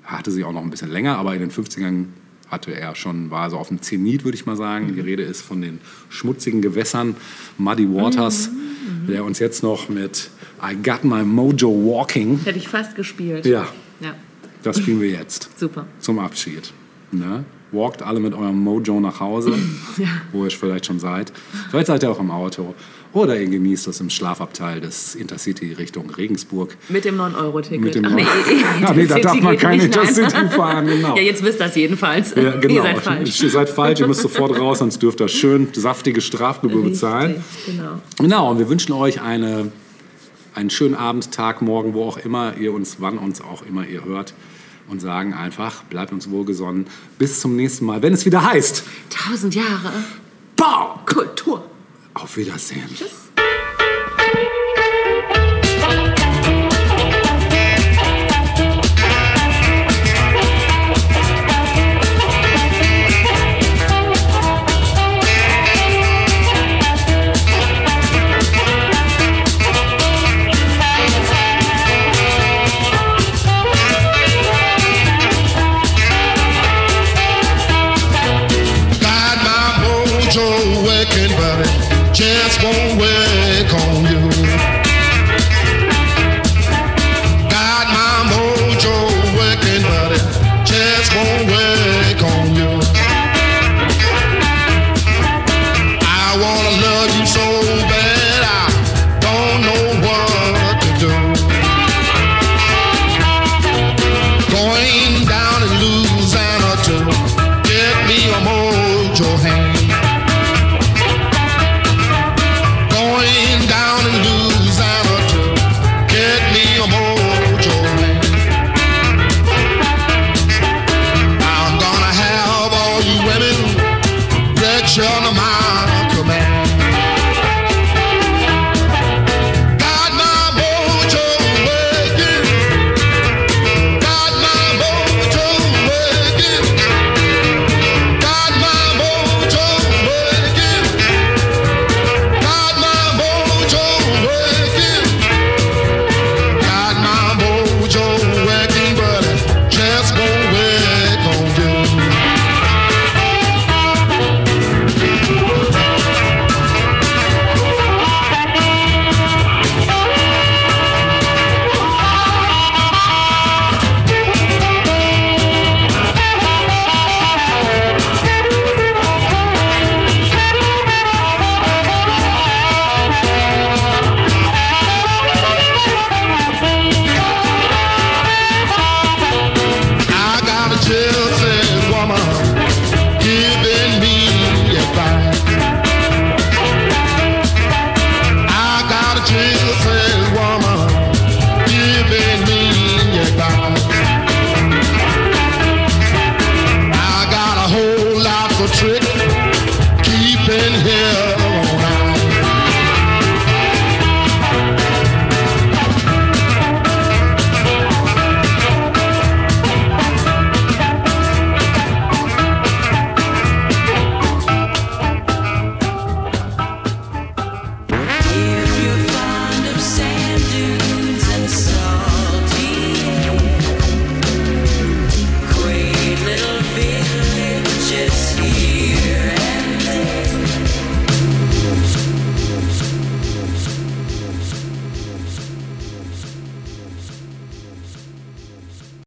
hatte sie auch noch ein bisschen länger, aber in den 50ern hatte er schon, war so auf dem Zenit, würde ich mal sagen. Die Rede ist von den schmutzigen Gewässern Muddy Waters, der uns jetzt noch mit I Got My Mojo Walking, Hätte ich fast gespielt. ja, ja. das spielen wir jetzt Super. zum Abschied. Ne? Walkt alle mit eurem Mojo nach Hause, wo ihr vielleicht schon seid. Vielleicht seid ihr auch im Auto. Oder ihr genießt es im Schlafabteil des Intercity Richtung Regensburg. Mit dem 9-Euro-Ticket. Mit dem Ach nee, neuen- Ah, nee, da darf man kein. Intercity fahren, genau. Ja, jetzt wisst ihr das jedenfalls. Ja, genau. Ihr seid falsch. Ihr seid falsch, ihr müsst sofort raus, sonst dürft ihr schön saftige Strafgebühr bezahlen. Richtig, Genau. Genau, und wir wünschen euch eine, einen schönen Abend, Tag, Morgen, wo auch immer ihr uns, wann uns auch immer ihr hört. Und sagen einfach, bleibt uns wohlgesonnen. Bis zum nächsten Mal, wenn es wieder heißt, Tausend Jahre Bau! Kultur. Auf Wiedersehen. Got